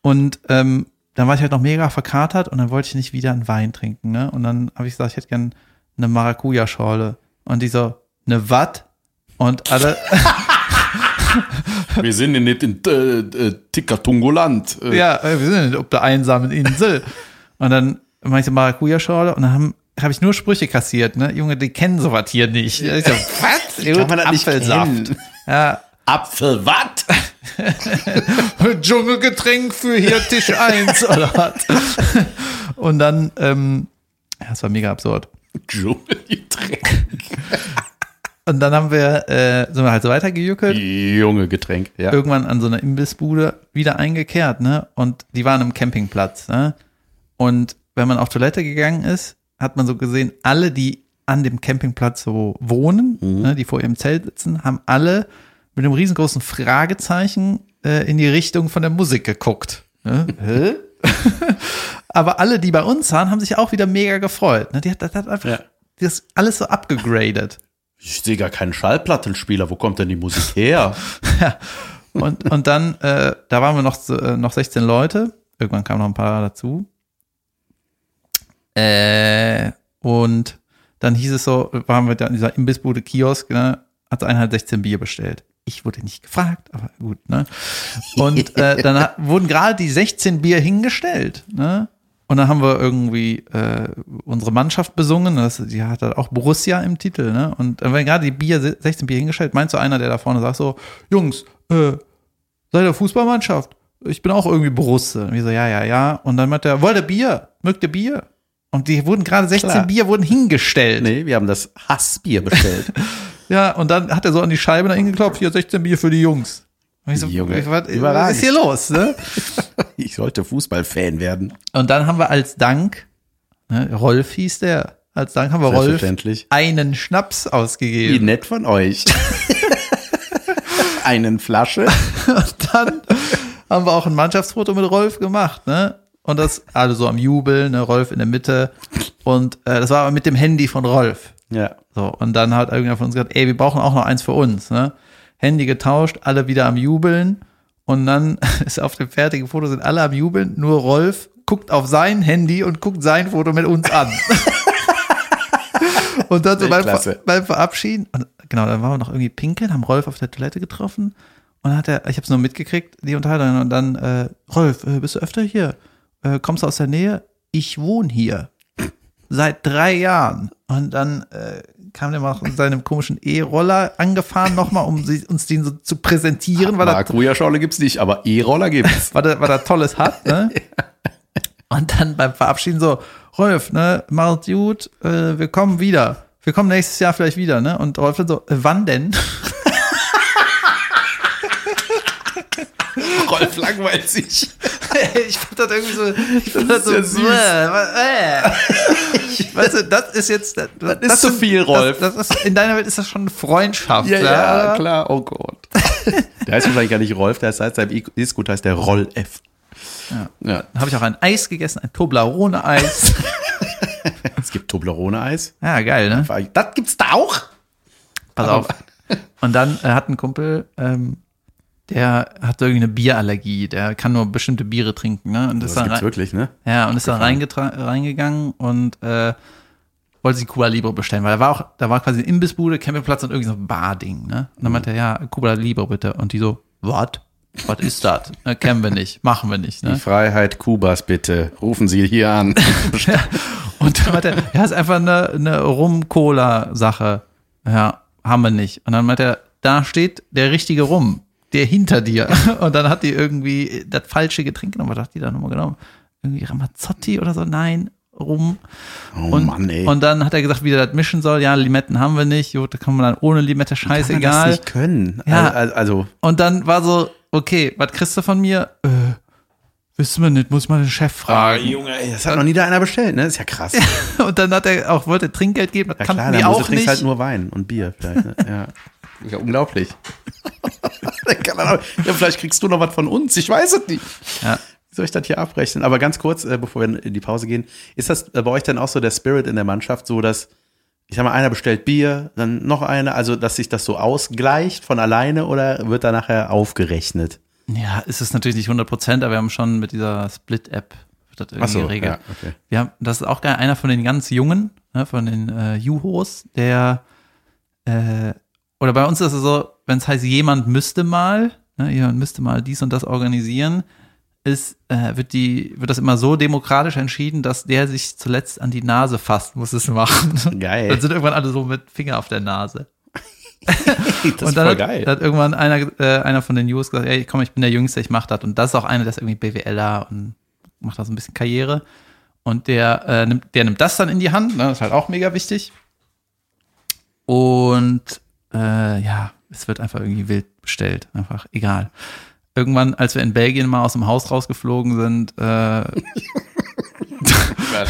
Und ähm, dann war ich halt noch mega verkatert und dann wollte ich nicht wieder einen Wein trinken, ne? Und dann habe ich gesagt, ich hätte gern eine Maracuja-Schorle. Und die so, eine Watt? Und alle, Wir sind ja nicht in äh, äh, Tickatungoland. Äh, ja, äh, wir sind auf der einsamen Insel. Und dann mache ich so Maracuja-Schorle und dann haben habe ich nur Sprüche kassiert, ne? Junge, die kennen sowas hier nicht. Ich so, was? kann man das nicht Apfelsaft. kennen? Ja, Apfel, was? Dschungelgetränk für hier Tisch 1 oder was? Und dann, ähm, ja, das war mega absurd. Dschungelgetränk. Und dann haben wir, äh, sind wir halt so weitergejuckelt, Junge Getränk, ja. irgendwann an so einer Imbissbude wieder eingekehrt, ne? Und die waren im Campingplatz, ne? Und wenn man auf Toilette gegangen ist, hat man so gesehen, alle, die an dem Campingplatz so wohnen, ne, die vor ihrem Zelt sitzen, haben alle mit einem riesengroßen Fragezeichen äh, in die Richtung von der Musik geguckt. Ne? Hä? Aber alle, die bei uns waren, haben sich auch wieder mega gefreut. Ne? Die hat, das hat einfach Ja. das alles so abgegradet. Ich sehe gar keinen Schallplattenspieler. Wo kommt denn die Musik her? Ja. Und, und dann, äh, da waren wir noch, äh, noch 16 Leute. Irgendwann kamen noch ein paar dazu. Äh, und dann hieß es so, waren wir da in dieser Imbissbude Kiosk, ne, hat einer halt 16 Bier bestellt. Ich wurde nicht gefragt, aber gut, ne? Und äh, dann wurden gerade die 16 Bier hingestellt, ne? Und dann haben wir irgendwie äh, unsere Mannschaft besungen. Das, die hat auch Borussia im Titel, ne? Und dann werden gerade die Bier, 16 Bier hingestellt, meint so einer, der da vorne sagt so, Jungs, äh, seid ihr Fußballmannschaft? Ich bin auch irgendwie Borusse. Und wir so, ja, ja, ja. Und dann meint er, wollt ihr Bier? Mögt ihr Bier? Und die wurden gerade 16 Klar. Bier wurden hingestellt. Nee, wir haben das Hassbier bestellt. Ja, und dann hat er so an die Scheibe da hingeklopft, hier 16 Bier für die Jungs. Und ich so, Junge, was, was ist hier los? Ne? ich sollte Fußballfan werden. Und dann haben wir als Dank, ne, Rolf hieß der, als Dank haben wir Rolf einen Schnaps Wie ausgegeben. nett von euch. Einen Flasche. Und dann haben wir auch ein Mannschaftsfoto mit Rolf gemacht, ne? Und das alle so am Jubeln, ne? Rolf in der Mitte. Und äh, das war aber mit dem Handy von Rolf. Ja. So, und dann hat irgendwer von uns gesagt, ey, wir brauchen auch noch eins für uns, ne? Handy getauscht, alle wieder am Jubeln. Und dann ist auf dem fertigen Foto sind alle am Jubeln, nur Rolf guckt auf sein Handy und guckt sein Foto mit uns an. und dann so beim, Ver beim Verabschieden, und genau, dann waren wir noch irgendwie pinkeln, haben Rolf auf der Toilette getroffen. Und dann hat er, ich habe es nur mitgekriegt, die Unterhaltung, und dann, äh, Rolf, äh, bist du öfter hier? Äh, kommst du aus der Nähe? Ich wohne hier seit drei Jahren. Und dann äh, kam der mal in seinem komischen E-Roller angefahren nochmal, um sie, uns den so zu präsentieren, weil Maracuja-Schorle gibt's nicht, aber E-Roller gibt's. weil er, weil er Tolles hat. Ne? Und dann beim Verabschieden so, Rolf, ne, macht's gut, äh, wir kommen wieder. Wir kommen nächstes Jahr vielleicht wieder, ne? Und Rolf dann so, äh, wann denn? Rolf langweilt sich. ich fand das irgendwie so, ich fand das, ist so, ja äh, äh. weißt du, das ist jetzt, das, das ist zu sind- viel, Rolf. Das, das ist, in deiner Welt ist das schon Freundschaft. Ja, ja, klar. Oh Gott. Der heißt wahrscheinlich gar nicht Rolf, der heißt seit seinem E-Scooter heißt der Roll F. Ja. ja. Dann habe ich auch ein Eis gegessen, ein Toblerone-Eis. Es gibt Toblerone-Eis. ja, geil, ne? Das gibt's da auch? Pass auf. Und dann äh, hat ein Kumpel, ähm, der hat irgendwie eine Bierallergie, der kann nur bestimmte Biere trinken, ne? Und ist Das dann gibt's wirklich, ne? ja, und ist reingetra- reingegangen und äh, wollte sich Cuba Libre bestellen, weil da war auch, da war quasi eine Imbissbude, Campingplatz und irgendwie so ein Bar-Ding, ne? Und dann meinte er, ja, Cuba Libre bitte. Und die so, was? Was ist das? Ne, kennen wir nicht, machen wir nicht, Die ne? Freiheit Kubas, bitte. Rufen Sie hier an. Ja. Und dann meinte er, ja, ist einfach eine, eine Rum-Cola-Sache. Ja, haben wir nicht. Und dann meinte er, da steht der richtige Rum, der hinter dir. Und dann hat die irgendwie das falsche Getränk genommen. Was hat die da nochmal genommen? Irgendwie Ramazzotti oder so? Nein, Rum. Oh Und, Mann, ey. und dann hat er gesagt, wie er das mischen soll. Ja, Limetten haben wir nicht. Gut, da kann man dann ohne Limette, Kann man das scheißegal. nicht können. Ja. Also, also Und dann war so, okay, was kriegst du von mir? Äh, wissen wir nicht, muss ich mal den Chef fragen. Junge, ey, das hat noch nie da einer bestellt, ne? Ist ja krass. Und dann hat er auch, wollte Trinkgeld geben, das Ja kannten klar, die dann du auch trinkst nicht. halt nur Wein und Bier vielleicht. Ne? Ja. ja, unglaublich. Er auch- ja, vielleicht kriegst du noch was von uns, ich weiß es nicht. Ja. Wie soll ich das hier abrechnen? Aber ganz kurz, äh, bevor wir in die Pause gehen, ist das äh, bei euch dann auch so der Spirit in der Mannschaft, so dass, ich sag mal, einer bestellt Bier, dann noch einer, also dass sich das so ausgleicht von alleine oder wird da nachher aufgerechnet? Ja, ist es natürlich nicht 100 Prozent, aber wir haben schon mit dieser Split-App das irgendwie geregelt. ja, okay. Wir haben, das ist auch einer von den ganz Jungen, ne, von den äh, Juhos, der, äh, oder bei uns ist es so, wenn es heißt, jemand müsste mal, ne, jemand müsste mal dies und das organisieren, ist, äh, wird die, wird das immer so demokratisch entschieden, dass der sich zuletzt an die Nase fasst, muss es machen. Geil. Dann sind irgendwann alle so mit Finger auf der Nase. Das und ist dann voll hat, geil. hat irgendwann einer, äh, einer von den News gesagt, ey, komm, ich bin der Jüngste, ich mach das. Und das ist auch einer, der ist irgendwie BWLer und macht da so ein bisschen Karriere. Und der, äh, nimmt, der nimmt das dann in die Hand, ne? das ist halt auch mega wichtig. Und äh, ja, es wird einfach irgendwie wild bestellt, einfach egal. Irgendwann, als wir in Belgien mal aus dem Haus rausgeflogen sind, äh,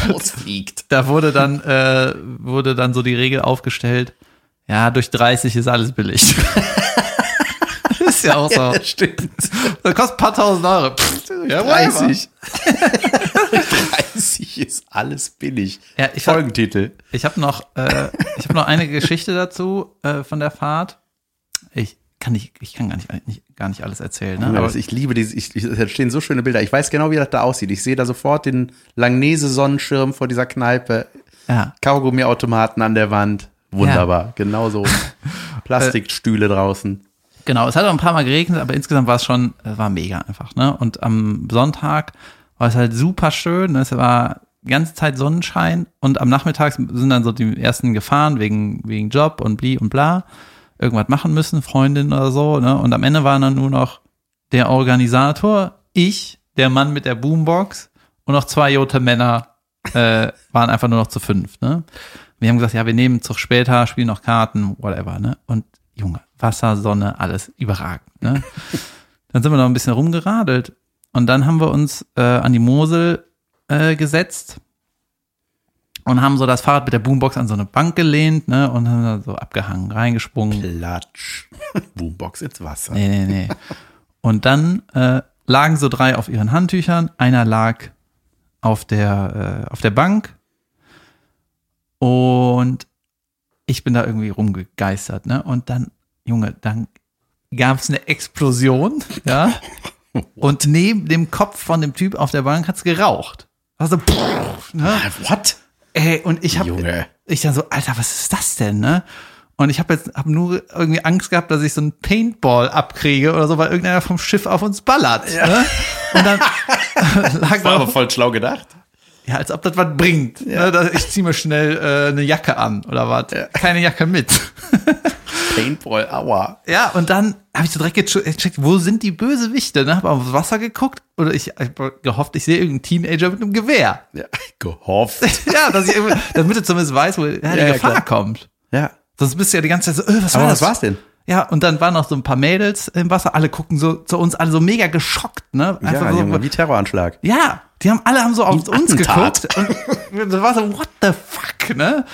rausfliegt. da wurde dann, äh, wurde dann so die Regel aufgestellt, ja, durch 30 ist alles billig. ist ja auch so. Stimmt. Das kostet ein paar tausend Euro. Pff, Ja, Treiber. 30. 30 ist alles billig. Ja, ich hab- Folgentitel. Ich habe noch, äh, ich habe noch eine Geschichte dazu äh, von der Fahrt. Ich kann nicht, ich kann gar nicht, nicht gar nicht alles erzählen. Ne? Ja, Aber ich liebe diese, ich, ich, da stehen so schöne Bilder. Ich weiß genau, wie das da aussieht. Ich sehe da sofort den Langnese-Sonnenschirm vor dieser Kneipe. Ja. Kaugummiautomaten an der Wand. Wunderbar. Genauso. Plastikstühle draußen. Genau, es hat auch ein paar Mal geregnet, aber insgesamt war es schon, war mega einfach, ne? Und am Sonntag war es halt super schön, ne? es war die ganze Zeit Sonnenschein und am Nachmittag sind dann so die ersten gefahren wegen, wegen Job und bli und bla, irgendwas machen müssen, Freundin oder so, ne? Und am Ende waren dann nur noch der Organisator, ich, der Mann mit der Boombox und noch zwei Jote Männer äh, waren einfach nur noch zu fünf, ne? Wir haben gesagt, ja, wir nehmen Zug später, spielen noch Karten, whatever, ne? Und Junge, Wasser, Sonne, alles überragend. Ne? dann sind wir noch ein bisschen rumgeradelt und dann haben wir uns äh, an die Mosel äh, gesetzt und haben so das Fahrrad mit der Boombox an so eine Bank gelehnt ne? und haben da so abgehangen, reingesprungen. Klatsch. Boombox ins Wasser. Nee, nee, nee. Und dann äh, lagen so drei auf ihren Handtüchern, einer lag auf der, äh, auf der Bank und ich bin da irgendwie rumgegeistert, ne? Und dann, Junge, dann gab es eine Explosion, ja. Und neben dem Kopf von dem Typ auf der Bank hat's geraucht. Also, pff, ne? What? Ey, und ich habe ich dann so, Alter, was ist das denn, ne? Und ich habe jetzt hab nur irgendwie Angst gehabt, dass ich so ein Paintball abkriege oder so, weil irgendeiner vom Schiff auf uns ballert. Ne? Und dann lag War aber voll schlau gedacht. Ja, als ob das was bringt. Ne? Dass Ich zieh mir schnell äh, eine Jacke an oder was. Keine Jacke mit. Paintball, aua. Ja, und dann habe ich so direkt geche- gecheckt, wo sind die Bösewichte? Ne? Hab aufs Wasser geguckt oder ich, ich hab gehofft, ich sehe irgendeinen Teenager mit einem Gewehr. Ja, gehofft. ja, dass ich damit du zumindest weißt, wo ja, die Ja, ja, Gefahr klar. kommt. Ja. Sonst bist du ja die ganze Zeit so, äh, was Aber war was das? war's denn? Ja, und dann waren noch so ein paar Mädels im Wasser, alle gucken so zu uns, alle so mega geschockt, ne? Ja, so, Junge, wie Terroranschlag. ja, die haben alle haben so auf ein uns Attentat. geguckt und das war so, what the fuck, ne?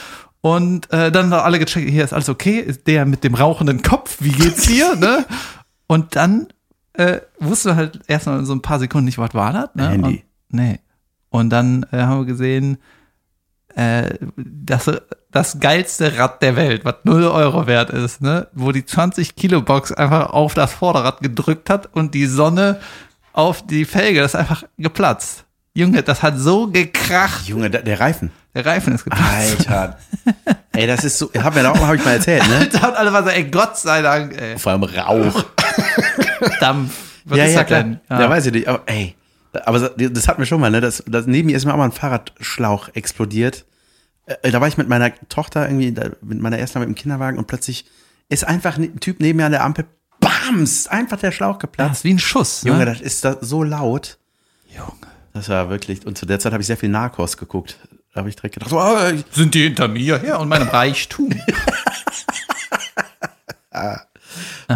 Und äh, dann haben alle gecheckt, hier ist alles okay, ist der mit dem rauchenden Kopf, wie geht's hier, ne? Und dann äh, wusste halt erstmal so ein paar Sekunden nicht, was war das, ne? Handy. Und, nee. Und dann äh, haben wir gesehen, äh, das, das geilste Rad der Welt, was 0 Euro wert ist, ne? Wo die 20 Kilo Box einfach auf das Vorderrad gedrückt hat und die Sonne auf die Felge, das ist einfach geplatzt. Junge, das hat so gekracht. Junge, der, Reifen. Der Reifen ist geplatzt. Alter. ey, das ist so, hab mir da auch hab ich mal erzählt, ne? Da und alle waren so, ey, Gott sei Dank, ey, Vor allem Rauch. Dampf. Was ja, ist ja, das klar. denn? Ja. weiß ich nicht. Aber ey, aber das hatten wir schon mal, ne? Das, das, neben mir ist mir auch mal ein Fahrradschlauch explodiert. Äh, Da war ich mit meiner Tochter irgendwie, da, mit meiner ersten mit dem Kinderwagen und plötzlich ist einfach ein Typ neben mir an der Ampel, bams, einfach der Schlauch Das geplatzt. ist wie ein Schuss. Junge, ne? das ist da so laut. Junge. Das war wirklich, und zu der Zeit habe ich sehr viel Narcos geguckt. Da habe ich direkt gedacht, oh, Sind die hinter mir her und meinem Reichtum?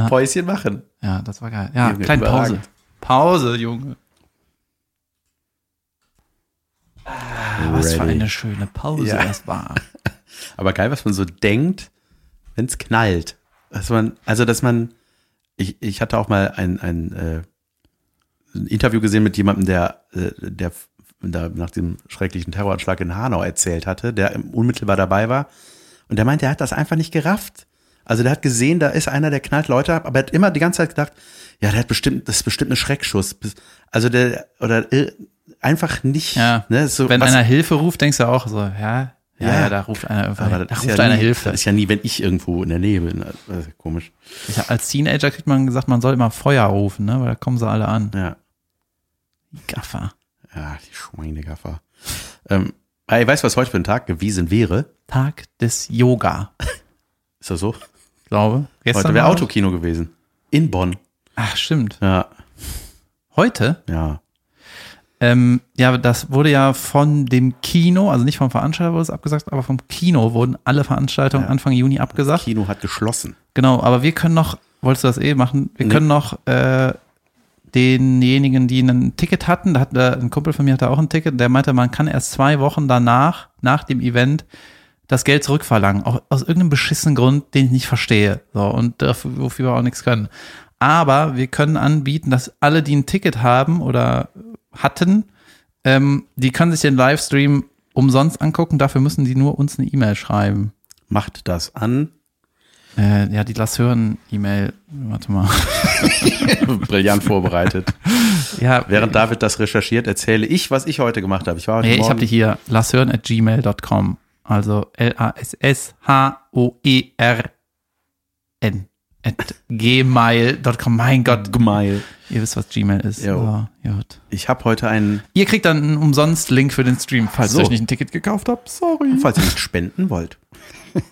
Päuschen machen. Ja, das war geil. Ja, Junge, kleine Pause. überragend. Pause, Junge. Was für eine schöne Pause Ja. das war. Aber geil, was man so denkt, wenn es knallt. Dass man, also dass man, ich, ich hatte auch mal ein, ein, äh, ein Interview gesehen mit jemandem, der, äh, der da nach dem schrecklichen Terroranschlag in Hanau erzählt hatte, der unmittelbar dabei war. Und der meinte, er hat das einfach nicht gerafft. Also der hat gesehen, da ist einer, der knallt Leute ab, aber er hat immer die ganze Zeit gedacht, ja, der hat bestimmt, das ist bestimmt ein Schreckschuss. Also der, oder äh, einfach nicht, Ja. ne, so, Wenn was- einer Hilfe ruft, denkst du auch so, ja, ja, ja, Ja. da ruft einer, aber da ruft ja einer nie, Hilfe. Das ist ja nie, wenn ich irgendwo in der Nähe bin. Ja komisch. Ich, hab- als Teenager kriegt man gesagt, man soll immer Feuer rufen, ne, weil da kommen sie alle an. Ja, Die Gaffer. ja die Schweinegaffer. Ähm, ey, weißt du, was heute für ein Tag gewesen wäre? Tag des Yoga, Ist das so? ich glaube. Gestern Heute wäre Autokino gewesen. In Bonn. Ach, stimmt. Ja, Heute? ja. Ähm, ja, das wurde ja von dem Kino, also nicht vom Veranstalter wurde es abgesagt, aber vom Kino wurden alle Veranstaltungen Ja. Anfang Juni abgesagt. Kino hat geschlossen. Genau, aber wir können noch, wolltest du das eh machen? Wir Nee. können noch äh, denjenigen, die ein Ticket hatten, da hat äh, ein Kumpel von mir hatte auch ein Ticket, der meinte, man kann erst zwei Wochen danach, nach dem Event, das Geld zurückverlangen. Auch aus irgendeinem beschissenen Grund, den ich nicht verstehe. So, und dafür, wofür wir auch nichts können. Aber wir können anbieten, dass alle, die ein Ticket haben oder hatten, ähm, die können sich den Livestream umsonst angucken. Dafür müssen die nur uns eine E-Mail schreiben. Macht das an. Äh, ja, die Lass hören E-Mail. Warte mal. Brillant vorbereitet. Ja, Während David das recherchiert, erzähle ich, was ich heute gemacht habe. Ich war heute nee, ich habe die hier. Lasshören at gmail.com. Also L-A-S-S-H-O-E-R-N. At gmail.com. Mein Gott, Gemeil. ihr wisst, was Gmail ist. Gut. Ich habe heute einen, Ihr kriegt dann einen umsonst Link für den Stream, falls So. ihr euch nicht ein Ticket gekauft habt. Sorry. falls ihr nicht spenden wollt.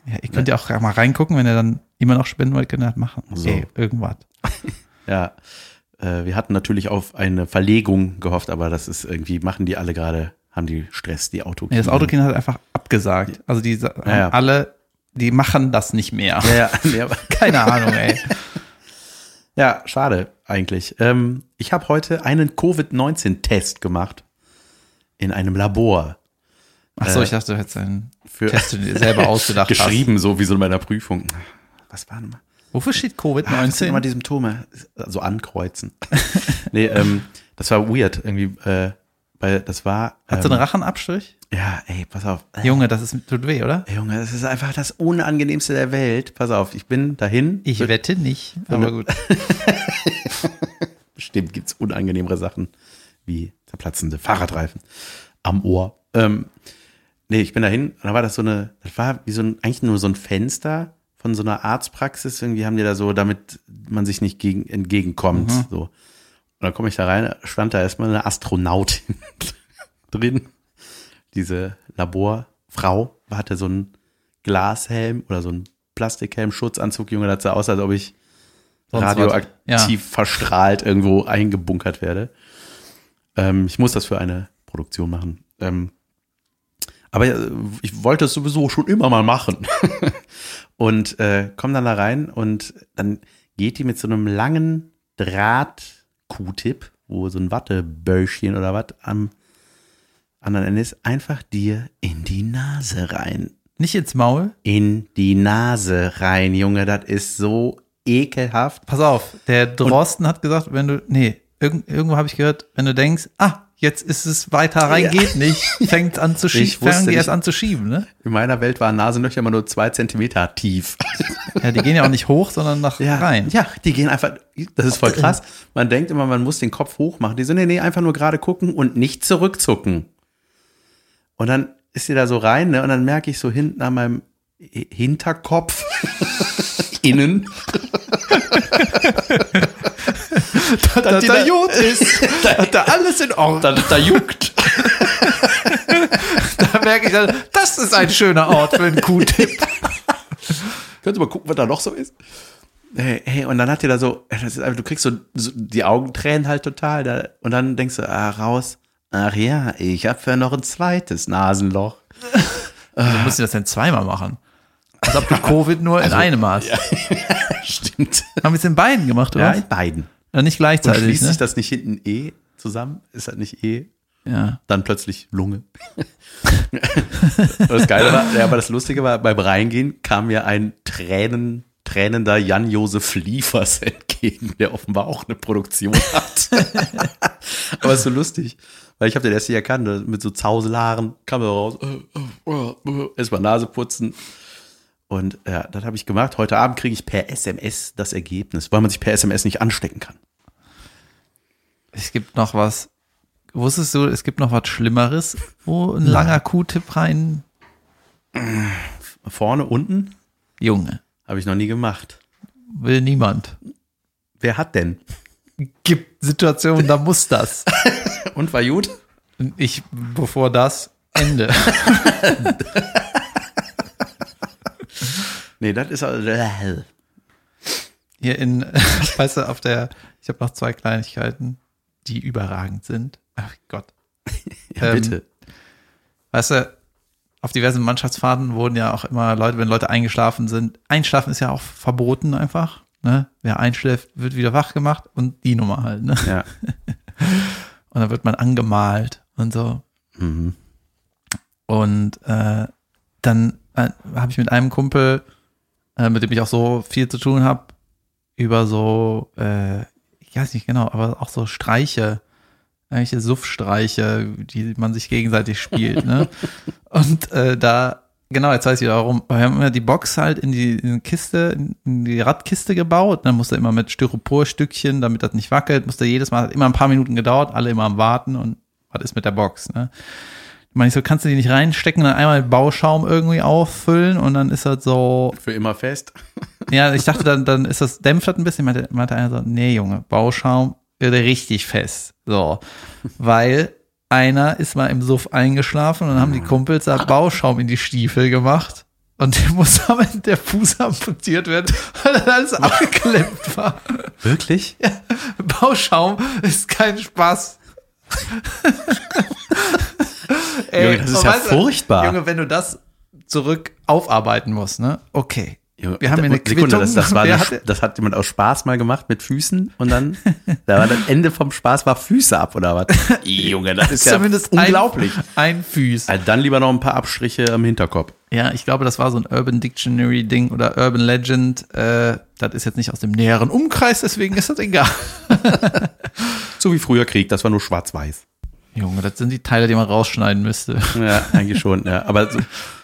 Ja, ihr könnt ja auch mal reingucken, wenn ihr dann immer noch spenden wollt, könnt ihr das machen. So. Ey, irgendwas. Ja, äh, wir hatten natürlich auf eine Verlegung gehofft, aber das ist irgendwie, machen die alle gerade, haben die Stress, die Auto. Nee, das Autokino hat einfach abgesagt. Also die sa- Ja, ja. haben alle, die machen das nicht mehr. Ja, ja, Keine Ahnung, ey. ja, schade eigentlich. Ähm, ich habe heute einen Covid-19-Test gemacht in einem Labor. Ach so, Äh, ich dachte, du hättest einen Für Test, den du dir selber ausgedacht hast. geschrieben, so wie so in meiner Prüfung. Was war nochmal? Wofür steht Ah, das sind immer Covid-19? die Symptome. So ankreuzen. nee, ähm, das war weird. Irgendwie, äh, weil das war. Hast du ähm, einen Rachenabstrich? Ja, ey, pass auf. Äh, Junge, das ist, tut weh, oder? Junge, das ist einfach das Unangenehmste der Welt. Pass auf, ich bin dahin. Ich wette nicht, aber gut. Bestimmt gibt's unangenehmere Sachen wie zerplatzende Fahrradreifen am Ohr. Ähm, nee, ich bin dahin, und da war das so eine, das war wie so ein, eigentlich nur so ein Fenster von so einer Arztpraxis. Irgendwie haben die da so, damit man sich nicht gegen, entgegenkommt. So. Und dann komme ich da rein, stand da erstmal eine Astronautin drin. Diese Laborfrau hatte so einen Glashelm oder so einen Plastikhelm, Schutzanzug, Junge, das sah aus, als ob ich Sonst radioaktiv verstrahlt irgendwo eingebunkert werde. Ähm, ich muss das für eine Produktion machen. Ähm, aber äh, ich wollte es sowieso schon immer mal machen. und äh, komm dann da rein und dann geht die mit so einem langen Draht-Q-Tip, wo so ein Wattebäuschen oder was am anderen Ende ist, einfach dir in die Nase rein Nicht ins Maul. in die Nase rein, Junge. Das ist so ekelhaft. Pass auf, der Drosten hat gesagt, wenn du, nee, irgend, irgendwo habe ich gehört, wenn du denkst, ah, jetzt ist es weiter rein, Ja. geht nicht, fängt an zu schieben, fangen die erst an zu schieben, ne? In meiner Welt waren Nasenlöcher immer nur zwei Zentimeter tief. Ja, die gehen ja auch nicht hoch, sondern nach rein. Ja, die gehen einfach, das ist voll krass. Man denkt immer, man muss den Kopf hoch machen. Die so, nee, nee, einfach nur gerade gucken und nicht zurückzucken. Und dann ist die da so rein, ne? Und dann merke ich so hinten an meinem Hinterkopf, innen, dass die da- gut ist, dass da alles in Ordnung. da, da juckt. Da merke ich dann, das ist ein schöner Ort für einen Q-Tipp. Können Sie mal gucken, was da noch so ist? Hey, hey, und dann hat die da so, einfach, du kriegst so, so die Augen tränen halt total. Da, und dann denkst du, ah, raus. Ach ja, ich habe ja noch ein zweites Nasenloch. Du musst das dann zweimal machen. Als ob du Covid nur in einem hast. Stimmt. Haben wir es in beiden gemacht, oder? Ja, in beiden. Ja, nicht Und gleichzeitig, schließt ne? sich das nicht hinten E zusammen? Ist das nicht E? Ja. Dann plötzlich Lunge. Und das Geile war, ja, aber das Lustige war, beim Reingehen kam mir ein Tränen, tränender Jan-Josef Liefers entgegen, der offenbar auch eine Produktion hat. aber ist so lustig, weil ich habe den erst nicht erkannt, mit so Zauselhaaren kam er raus, erstmal Nase putzen. Und ja, das habe ich gemacht. Heute Abend kriege ich per SMS das Ergebnis, weil man sich per SMS nicht anstecken kann. Es gibt noch was. Wusstest du, es gibt noch was Schlimmeres, wo ein langer Q-Tipp rein. Vorne, unten Junge, habe ich noch nie gemacht. will niemand. Wer hat denn? Gibt Situationen, da muss das. Und war gut? Ich, bevor das, Ende. Nee, das ist also, äh, Hier in, weißt du, auf der, ich habe noch zwei Kleinigkeiten, die überragend sind. Ach Gott. ja, Ähm, bitte. Weißt du, auf diversen Mannschaftsfahrten wurden ja auch immer Leute, wenn Leute eingeschlafen sind, einschlafen ist ja auch verboten einfach. Ne? Wer einschläft, wird wieder wach gemacht und die Nummer halt. Ne? Ja. Und dann wird man angemalt und so. Mhm. Und äh, dann äh, habe ich mit einem Kumpel, äh, mit dem ich auch so viel zu tun habe, über so, äh, ich weiß nicht genau, aber auch so Streiche, irgendwelche Suffstreiche, die man sich gegenseitig spielt. ne? Und äh, da, genau, jetzt weiß ich wieder warum. Wir haben immer die Box halt in die, in die Kiste, in die Radkiste gebaut. Dann musste immer mit Styroporstückchen, damit das nicht wackelt, musste jedes Mal, hat immer ein paar Minuten gedauert, alle immer am Warten und was ist mit der Box, ne? meine ich so, kannst du die nicht reinstecken, dann einmal Bauschaum irgendwie auffüllen und dann ist das so, Für immer fest. ja, ich dachte, dann, dann ist das, dämpft das ein bisschen. Meinte, meinte einer so, nee, Junge, Bauschaum wird richtig fest. So. Weil einer ist mal im Suff eingeschlafen und dann haben die Kumpels da Bauschaum in die Stiefel gemacht. Und der muss am Ende der Fuß amputiert werden, weil dann alles abgeklemmt war. Wirklich? Bauschaum ist kein Spaß. Junge, das ist ja weißt furchtbar. Junge, wenn du das zurück aufarbeiten musst, ne? Okay. Wir haben hier eine Sekunde, Quittung. das, das, war eine, das hat jemand aus Spaß mal gemacht mit Füßen und dann, da war das Ende vom Spaß war Füße ab oder was? Junge, das ist ja Zumindest unglaublich. Ein, ein Fuß. Also dann lieber noch ein paar Abstriche am Hinterkopf. Ja, ich glaube, das war so ein Urban Dictionary Ding oder Urban Legend. Äh, das ist jetzt nicht aus dem näheren Umkreis, deswegen ist das egal. So wie früher Krieg, das war nur schwarz-weiß. Junge, das sind die Teile, die man rausschneiden müsste. Ja, eigentlich schon. Ja. Aber so,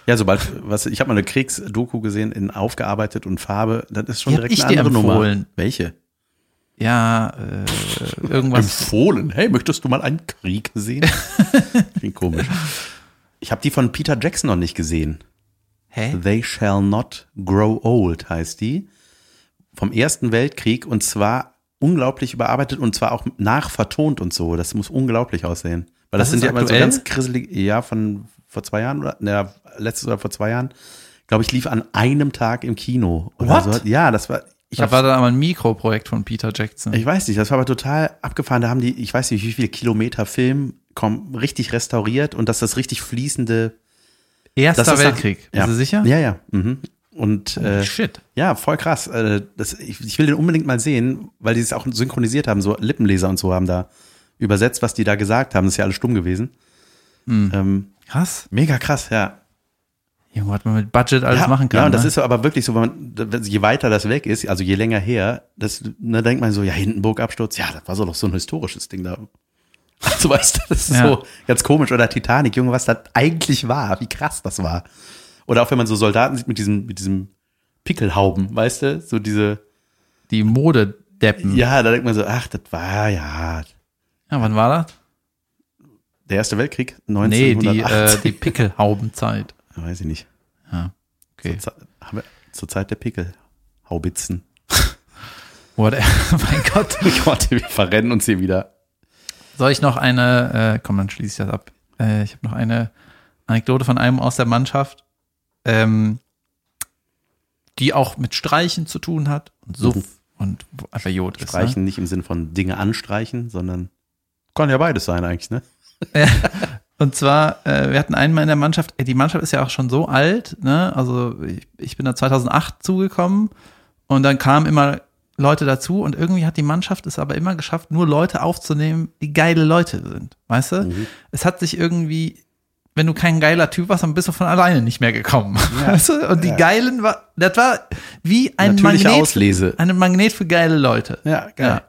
ja, sobald, was, ich habe mal eine Kriegsdoku gesehen in aufgearbeitet und Farbe, das ist schon Die direkt ich eine andere Nummer. Welche? Ja, äh, irgendwas. Empfohlen. Hey, möchtest du mal einen Krieg sehen? Klingt komisch. Ich habe die von Peter Jackson noch nicht gesehen. Hä? They Shall Not Grow Old heißt die. Vom Ersten Weltkrieg und zwar unglaublich überarbeitet und zwar auch nachvertont und so. Das muss unglaublich aussehen. Weil das, Das sind ja immer so ganz krisselige, ja, von vor zwei Jahren oder, naja, letztes oder vor zwei Jahren, glaube ich, lief an einem Tag im Kino. Oder? So. Ja, das war, ich da habe war da aber ein Mikroprojekt von Peter Jackson. ich weiß nicht, das war aber total abgefahren. Da haben die, ich weiß nicht, wie viele Kilometer Film kommen, richtig restauriert und dass das richtig fließende. Erster das ist Weltkrieg. ja. Bist du sicher? Ja, ja. Mhm. Und äh, Shit. ja, voll krass. Äh, das, ich, ich will den unbedingt mal sehen, weil die es auch synchronisiert haben. So Lippenleser und so haben da übersetzt, was die da gesagt haben. Das ist ja alles stumm gewesen. Hm. Ähm, Krass. mega krass, ja. Junge, was man mit Budget alles ja, machen kann. Ja, und das ne? ist aber wirklich so, wenn man, je weiter das weg ist, also je länger her, das, da denkt man so, ja, Hindenburg-Absturz, ja, das war so doch so ein historisches Ding da. Also weißt du, das ist Ja. so ganz komisch. Oder Titanic, Junge, was das eigentlich war, wie krass das war. Oder auch wenn man so Soldaten sieht mit diesem, mit diesem Pickelhauben, weißt du, so diese, die Modedeppen. Ja. ja, da denkt man so, ach, das war ja wann war das? Der Erste Weltkrieg, Nee, die, 1908. äh, die Pickelhaubenzeit. Weiß ich nicht. Ja. Okay. Zur, Ze- zur Zeit der Pickelhaubitzen. Whatever. mein Gott. Gott, wir verrennen uns hier wieder. Soll ich noch eine, äh, komm, dann schließe ich das ab. Äh, ich habe noch eine Anekdote von einem aus der Mannschaft, ähm, die auch mit Streichen zu tun hat und Suff Mhm. und einfach Jod ist. Ne? Streichen nicht im Sinn von Dinge anstreichen, sondern kann ja beides sein eigentlich, ne? Und zwar, äh, wir hatten einmal in der Mannschaft, die Mannschaft ist ja auch schon so alt, ne? Also ich, ich bin da 2008 zugekommen und dann kamen immer Leute dazu und irgendwie hat die Mannschaft es aber immer geschafft, nur Leute aufzunehmen, die geile Leute sind, weißt du? Es hat sich irgendwie, wenn du kein geiler Typ warst, dann bist du von alleine nicht mehr gekommen, weißt du? Und die Ja. Geilen war, das war wie ein Natürliche Magnet, Auslese. Für, ein Magnet für geile Leute. Ja, Ja.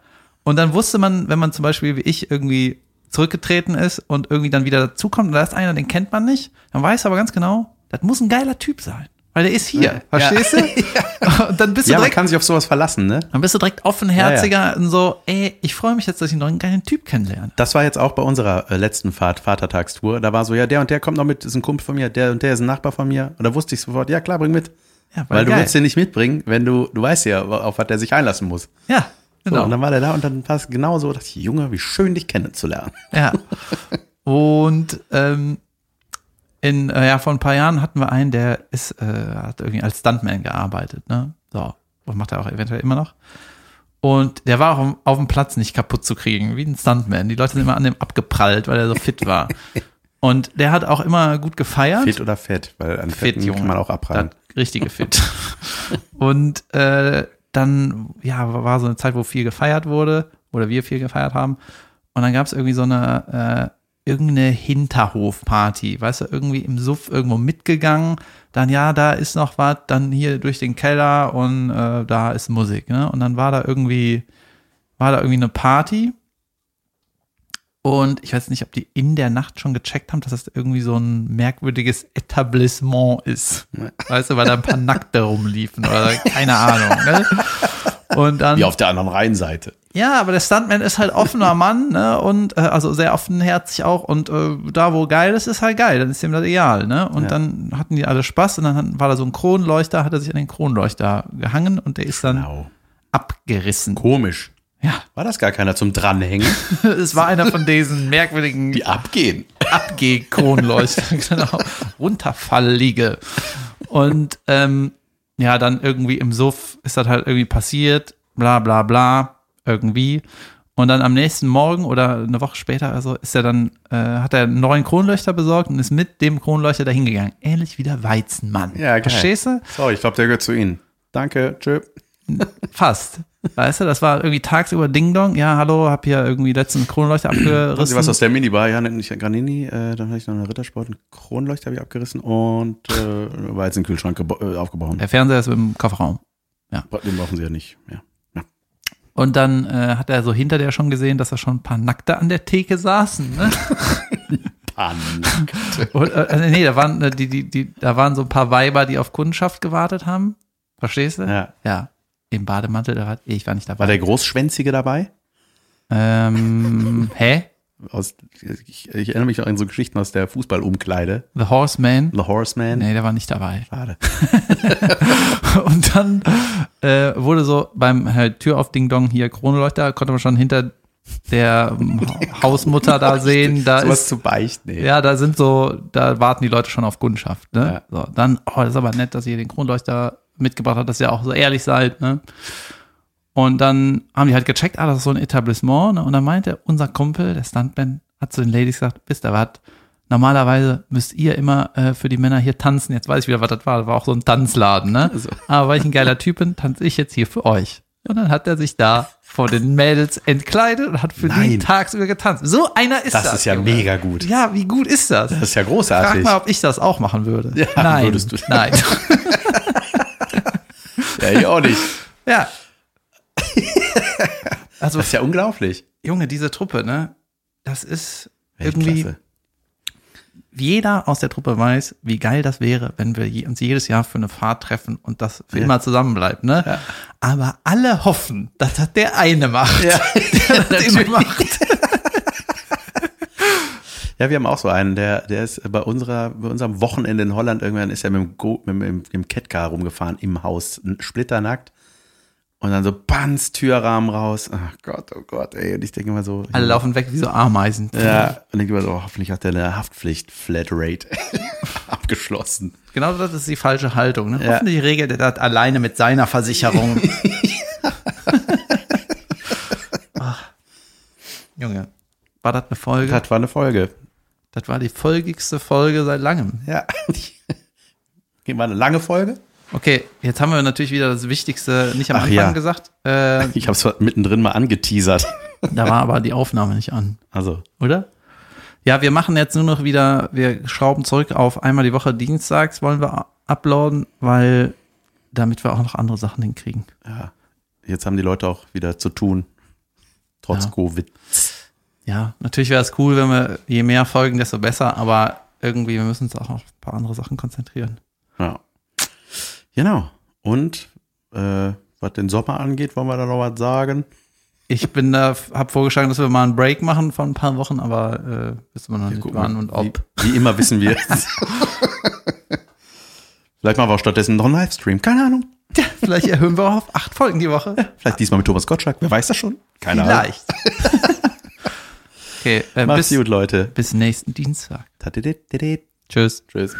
Und dann wusste man, wenn man zum Beispiel wie ich irgendwie zurückgetreten ist und irgendwie dann wieder dazukommt und da ist einer, den kennt man nicht, dann weiß aber ganz genau, das muss ein geiler Typ sein. Weil der ist hier, Ja. verstehst du? Und dann bist du Ja, man direkt, kann sich auf sowas verlassen, ne? dann bist du direkt offenherziger und so, ey, ich freue mich jetzt, dass ich noch einen geilen Typ kennenlerne. Das war jetzt auch bei unserer äh, letzten Fahrt, Vatertagstour. Da war so, ja, der und der kommt noch mit, ist ein Kumpel von mir, der und der ist ein Nachbar von mir. Und da wusste ich sofort, ja klar, bring mit. Ja, Weil du geil. willst den nicht mitbringen, wenn du, du weißt ja, auf was der sich einlassen muss. Ja, So, genau. und dann war der da und dann passt genau so, dachte ich, Junge, wie schön dich kennenzulernen. Ja. Und ähm, in, äh, ja, vor ein paar Jahren hatten wir einen, der ist, äh, hat irgendwie als Stuntman gearbeitet, ne? So. Und macht er auch eventuell immer noch. Und der war auch auf, auf dem Platz nicht kaputt zu kriegen, wie ein Stuntman. Die Leute sind immer an dem abgeprallt, weil er so fit war. Und der hat auch immer gut gefeiert. Fit oder fett, weil an Fit, Fetten Junge. kann man auch abprallen. Richtige Fit. und äh, dann, ja, war so eine Zeit, wo viel gefeiert wurde, oder wir viel gefeiert haben. Und dann gab es irgendwie so eine, äh, irgendeine Hinterhofparty, weißt du, irgendwie im Suff irgendwo mitgegangen. Dann, ja, da ist noch was, dann hier durch den Keller und äh, da ist Musik, ne? Und dann war da irgendwie, war da irgendwie eine Party. Und ich weiß nicht, ob die in der Nacht schon gecheckt haben, dass das irgendwie so ein merkwürdiges Etablissement ist. Weißt du, weil da ein paar Nackte rumliefen oder keine Ahnung. Ne? Und dann, Wie auf der anderen Rheinseite. Ja, aber der Stuntman ist halt offener Mann, ne? Und äh, also sehr offenherzig auch. Und äh, da, wo geil ist, ist halt geil. Dann ist ihm das egal, ne? Und Ja. dann hatten die alle Spaß und dann war da so ein Kronleuchter, hat er sich an den Kronleuchter gehangen und der ist dann Genau. abgerissen. Komisch. Ja, War das gar keiner zum Dranhängen? es war einer von diesen merkwürdigen Die abgehen. Abgeh-Kronleuchter, genau, runterfallige. Und ähm, ja, dann irgendwie im Suff ist das halt irgendwie passiert, bla bla bla, irgendwie. Und dann am nächsten Morgen oder eine Woche später also ist er dann, äh, hat er einen neuen Kronleuchter besorgt und ist mit dem Kronleuchter dahin gegangen. Ähnlich wie der Weizenmann. Ja, geil. Verstehst du? Sorry, ich glaube, der gehört zu Ihnen. Danke, tschö. Fast. Weißt du, das war irgendwie tagsüber Ding Dong. Ja, hallo, hab hier irgendwie letzten Kronleuchter Haben Sie abgerissen. was aus der Minibar? Ja, nicht Granini. Äh, dann hatte ich noch eine Rittersport, einen Kronleuchter habe ich abgerissen und äh, war jetzt ein Kühlschrank äh, aufgebaut. der Fernseher ist im Kofferraum. Den brauchen Sie ja nicht. Ja. ja. Und dann äh, hat er so hinter der schon gesehen, dass da schon ein paar Nackte an der Theke saßen. Ne? Und, äh, nee, da waren, äh, die, die, die, da waren so ein paar Weiber, die auf Kundenschaft gewartet haben. Verstehst du? Ja. Ja. Im Bademantel, da war, ich war nicht dabei. War der Großschwänzige dabei? ähm, hä? Aus, ich, ich erinnere mich auch an so Geschichten aus der Fußballumkleide. The Horseman? The Horseman. Nee, der war nicht dabei. Schade. Und dann äh, wurde so beim halt, Tür auf Ding Dong hier Kronleuchter, konnte man schon hinter der Hausmutter da sehen. Da Sowas ist zu beichten. ey. Ja, da sind so, da warten die Leute schon auf Kundschaft. Ne? Ja. So, dann, oh, das ist aber nett, dass ihr den Kronleuchter mitgebracht habt, dass ihr auch so ehrlich seid. Ne? Und dann haben die halt gecheckt, ah, das ist so ein Etablissement. Ne? Und dann meinte unser Kumpel, der Stuntman, hat zu den Ladies gesagt, wisst ihr was, normalerweise müsst ihr immer äh, für die Männer hier tanzen. Jetzt weiß ich wieder, was das war. Das war auch so ein Tanzladen. Ne? Also. Aber weil ich ein geiler Typ bin, tanze ich jetzt hier für euch. Und dann hat er sich da vor den Mädels entkleidet und hat für die Nein. tagsüber getanzt. So einer ist das. Das ist ja Junge. mega gut. Ja, wie gut ist das? Das ist ja Frag großartig. mal, ob ich das auch machen würde. Ja, nein, würdest du. nein. Ja, ich auch nicht. ja. Also, Das ist ja unglaublich. Junge, diese Truppe, ne? Das ist irgendwie, jeder aus der Truppe weiß, wie geil das wäre, wenn wir uns jedes Jahr für eine Fahrt treffen und das für Ja. immer zusammen bleibt, ne? Ja. Aber alle hoffen, dass das der eine macht. Ja, der das immer macht. Ja, wir haben auch so einen, der, der ist bei unserer, bei unserem Wochenende in Holland irgendwann ist er mit dem, Go, mit, dem- mit dem Catcar rumgefahren im Haus, splitternackt. Und dann so Banz, Türrahmen raus. Ach Gott, oh Gott, ey. Und ich denke immer so. Alle laufen weg wie so Ameisen. Ja, und denke immer so, hoffentlich hat der eine Haftpflicht, Flatrate abgeschlossen. Genau das ist die falsche Haltung. Ne? Ja. Hoffentlich regelt er das alleine mit seiner Versicherung. Ach. Junge, war das eine Folge? Das war eine Folge. Das war die folgigste Folge seit langem. Ja. Gehen wir eine lange Folge? Okay, jetzt haben wir natürlich wieder das Wichtigste nicht am Ach Anfang ja. gesagt. Äh, Ich habe es mittendrin mal angeteasert. da war aber die Aufnahme nicht an, Also, oder? Ja, wir machen jetzt nur noch wieder, wir schrauben zurück auf einmal die Woche dienstags wollen wir uploaden, weil damit wir auch noch andere Sachen hinkriegen. ja. Jetzt haben die Leute auch wieder zu tun. Trotz Ja. Covid. Ja, natürlich wäre es cool, wenn wir je mehr folgen, desto besser, aber irgendwie, wir müssen uns auch auf ein paar andere Sachen konzentrieren. Ja. Genau. Und äh, was den Sommer angeht, wollen wir da noch was sagen? Ich bin da, habe vorgeschlagen, dass wir mal einen Break machen von ein paar Wochen, aber äh, wissen wir noch nicht Guck wann und ob. Wie, wie immer wissen wir. Vielleicht machen wir auch stattdessen noch einen Livestream. Keine Ahnung. Ja, vielleicht erhöhen wir auch auf acht Folgen die Woche. Vielleicht diesmal mit Thomas Gottschalk. Wer weiß das schon? Keine Ahnung. Vielleicht. okay, äh, Macht's bis, gut, Leute. bis nächsten Dienstag. Tschüss. Tschüss.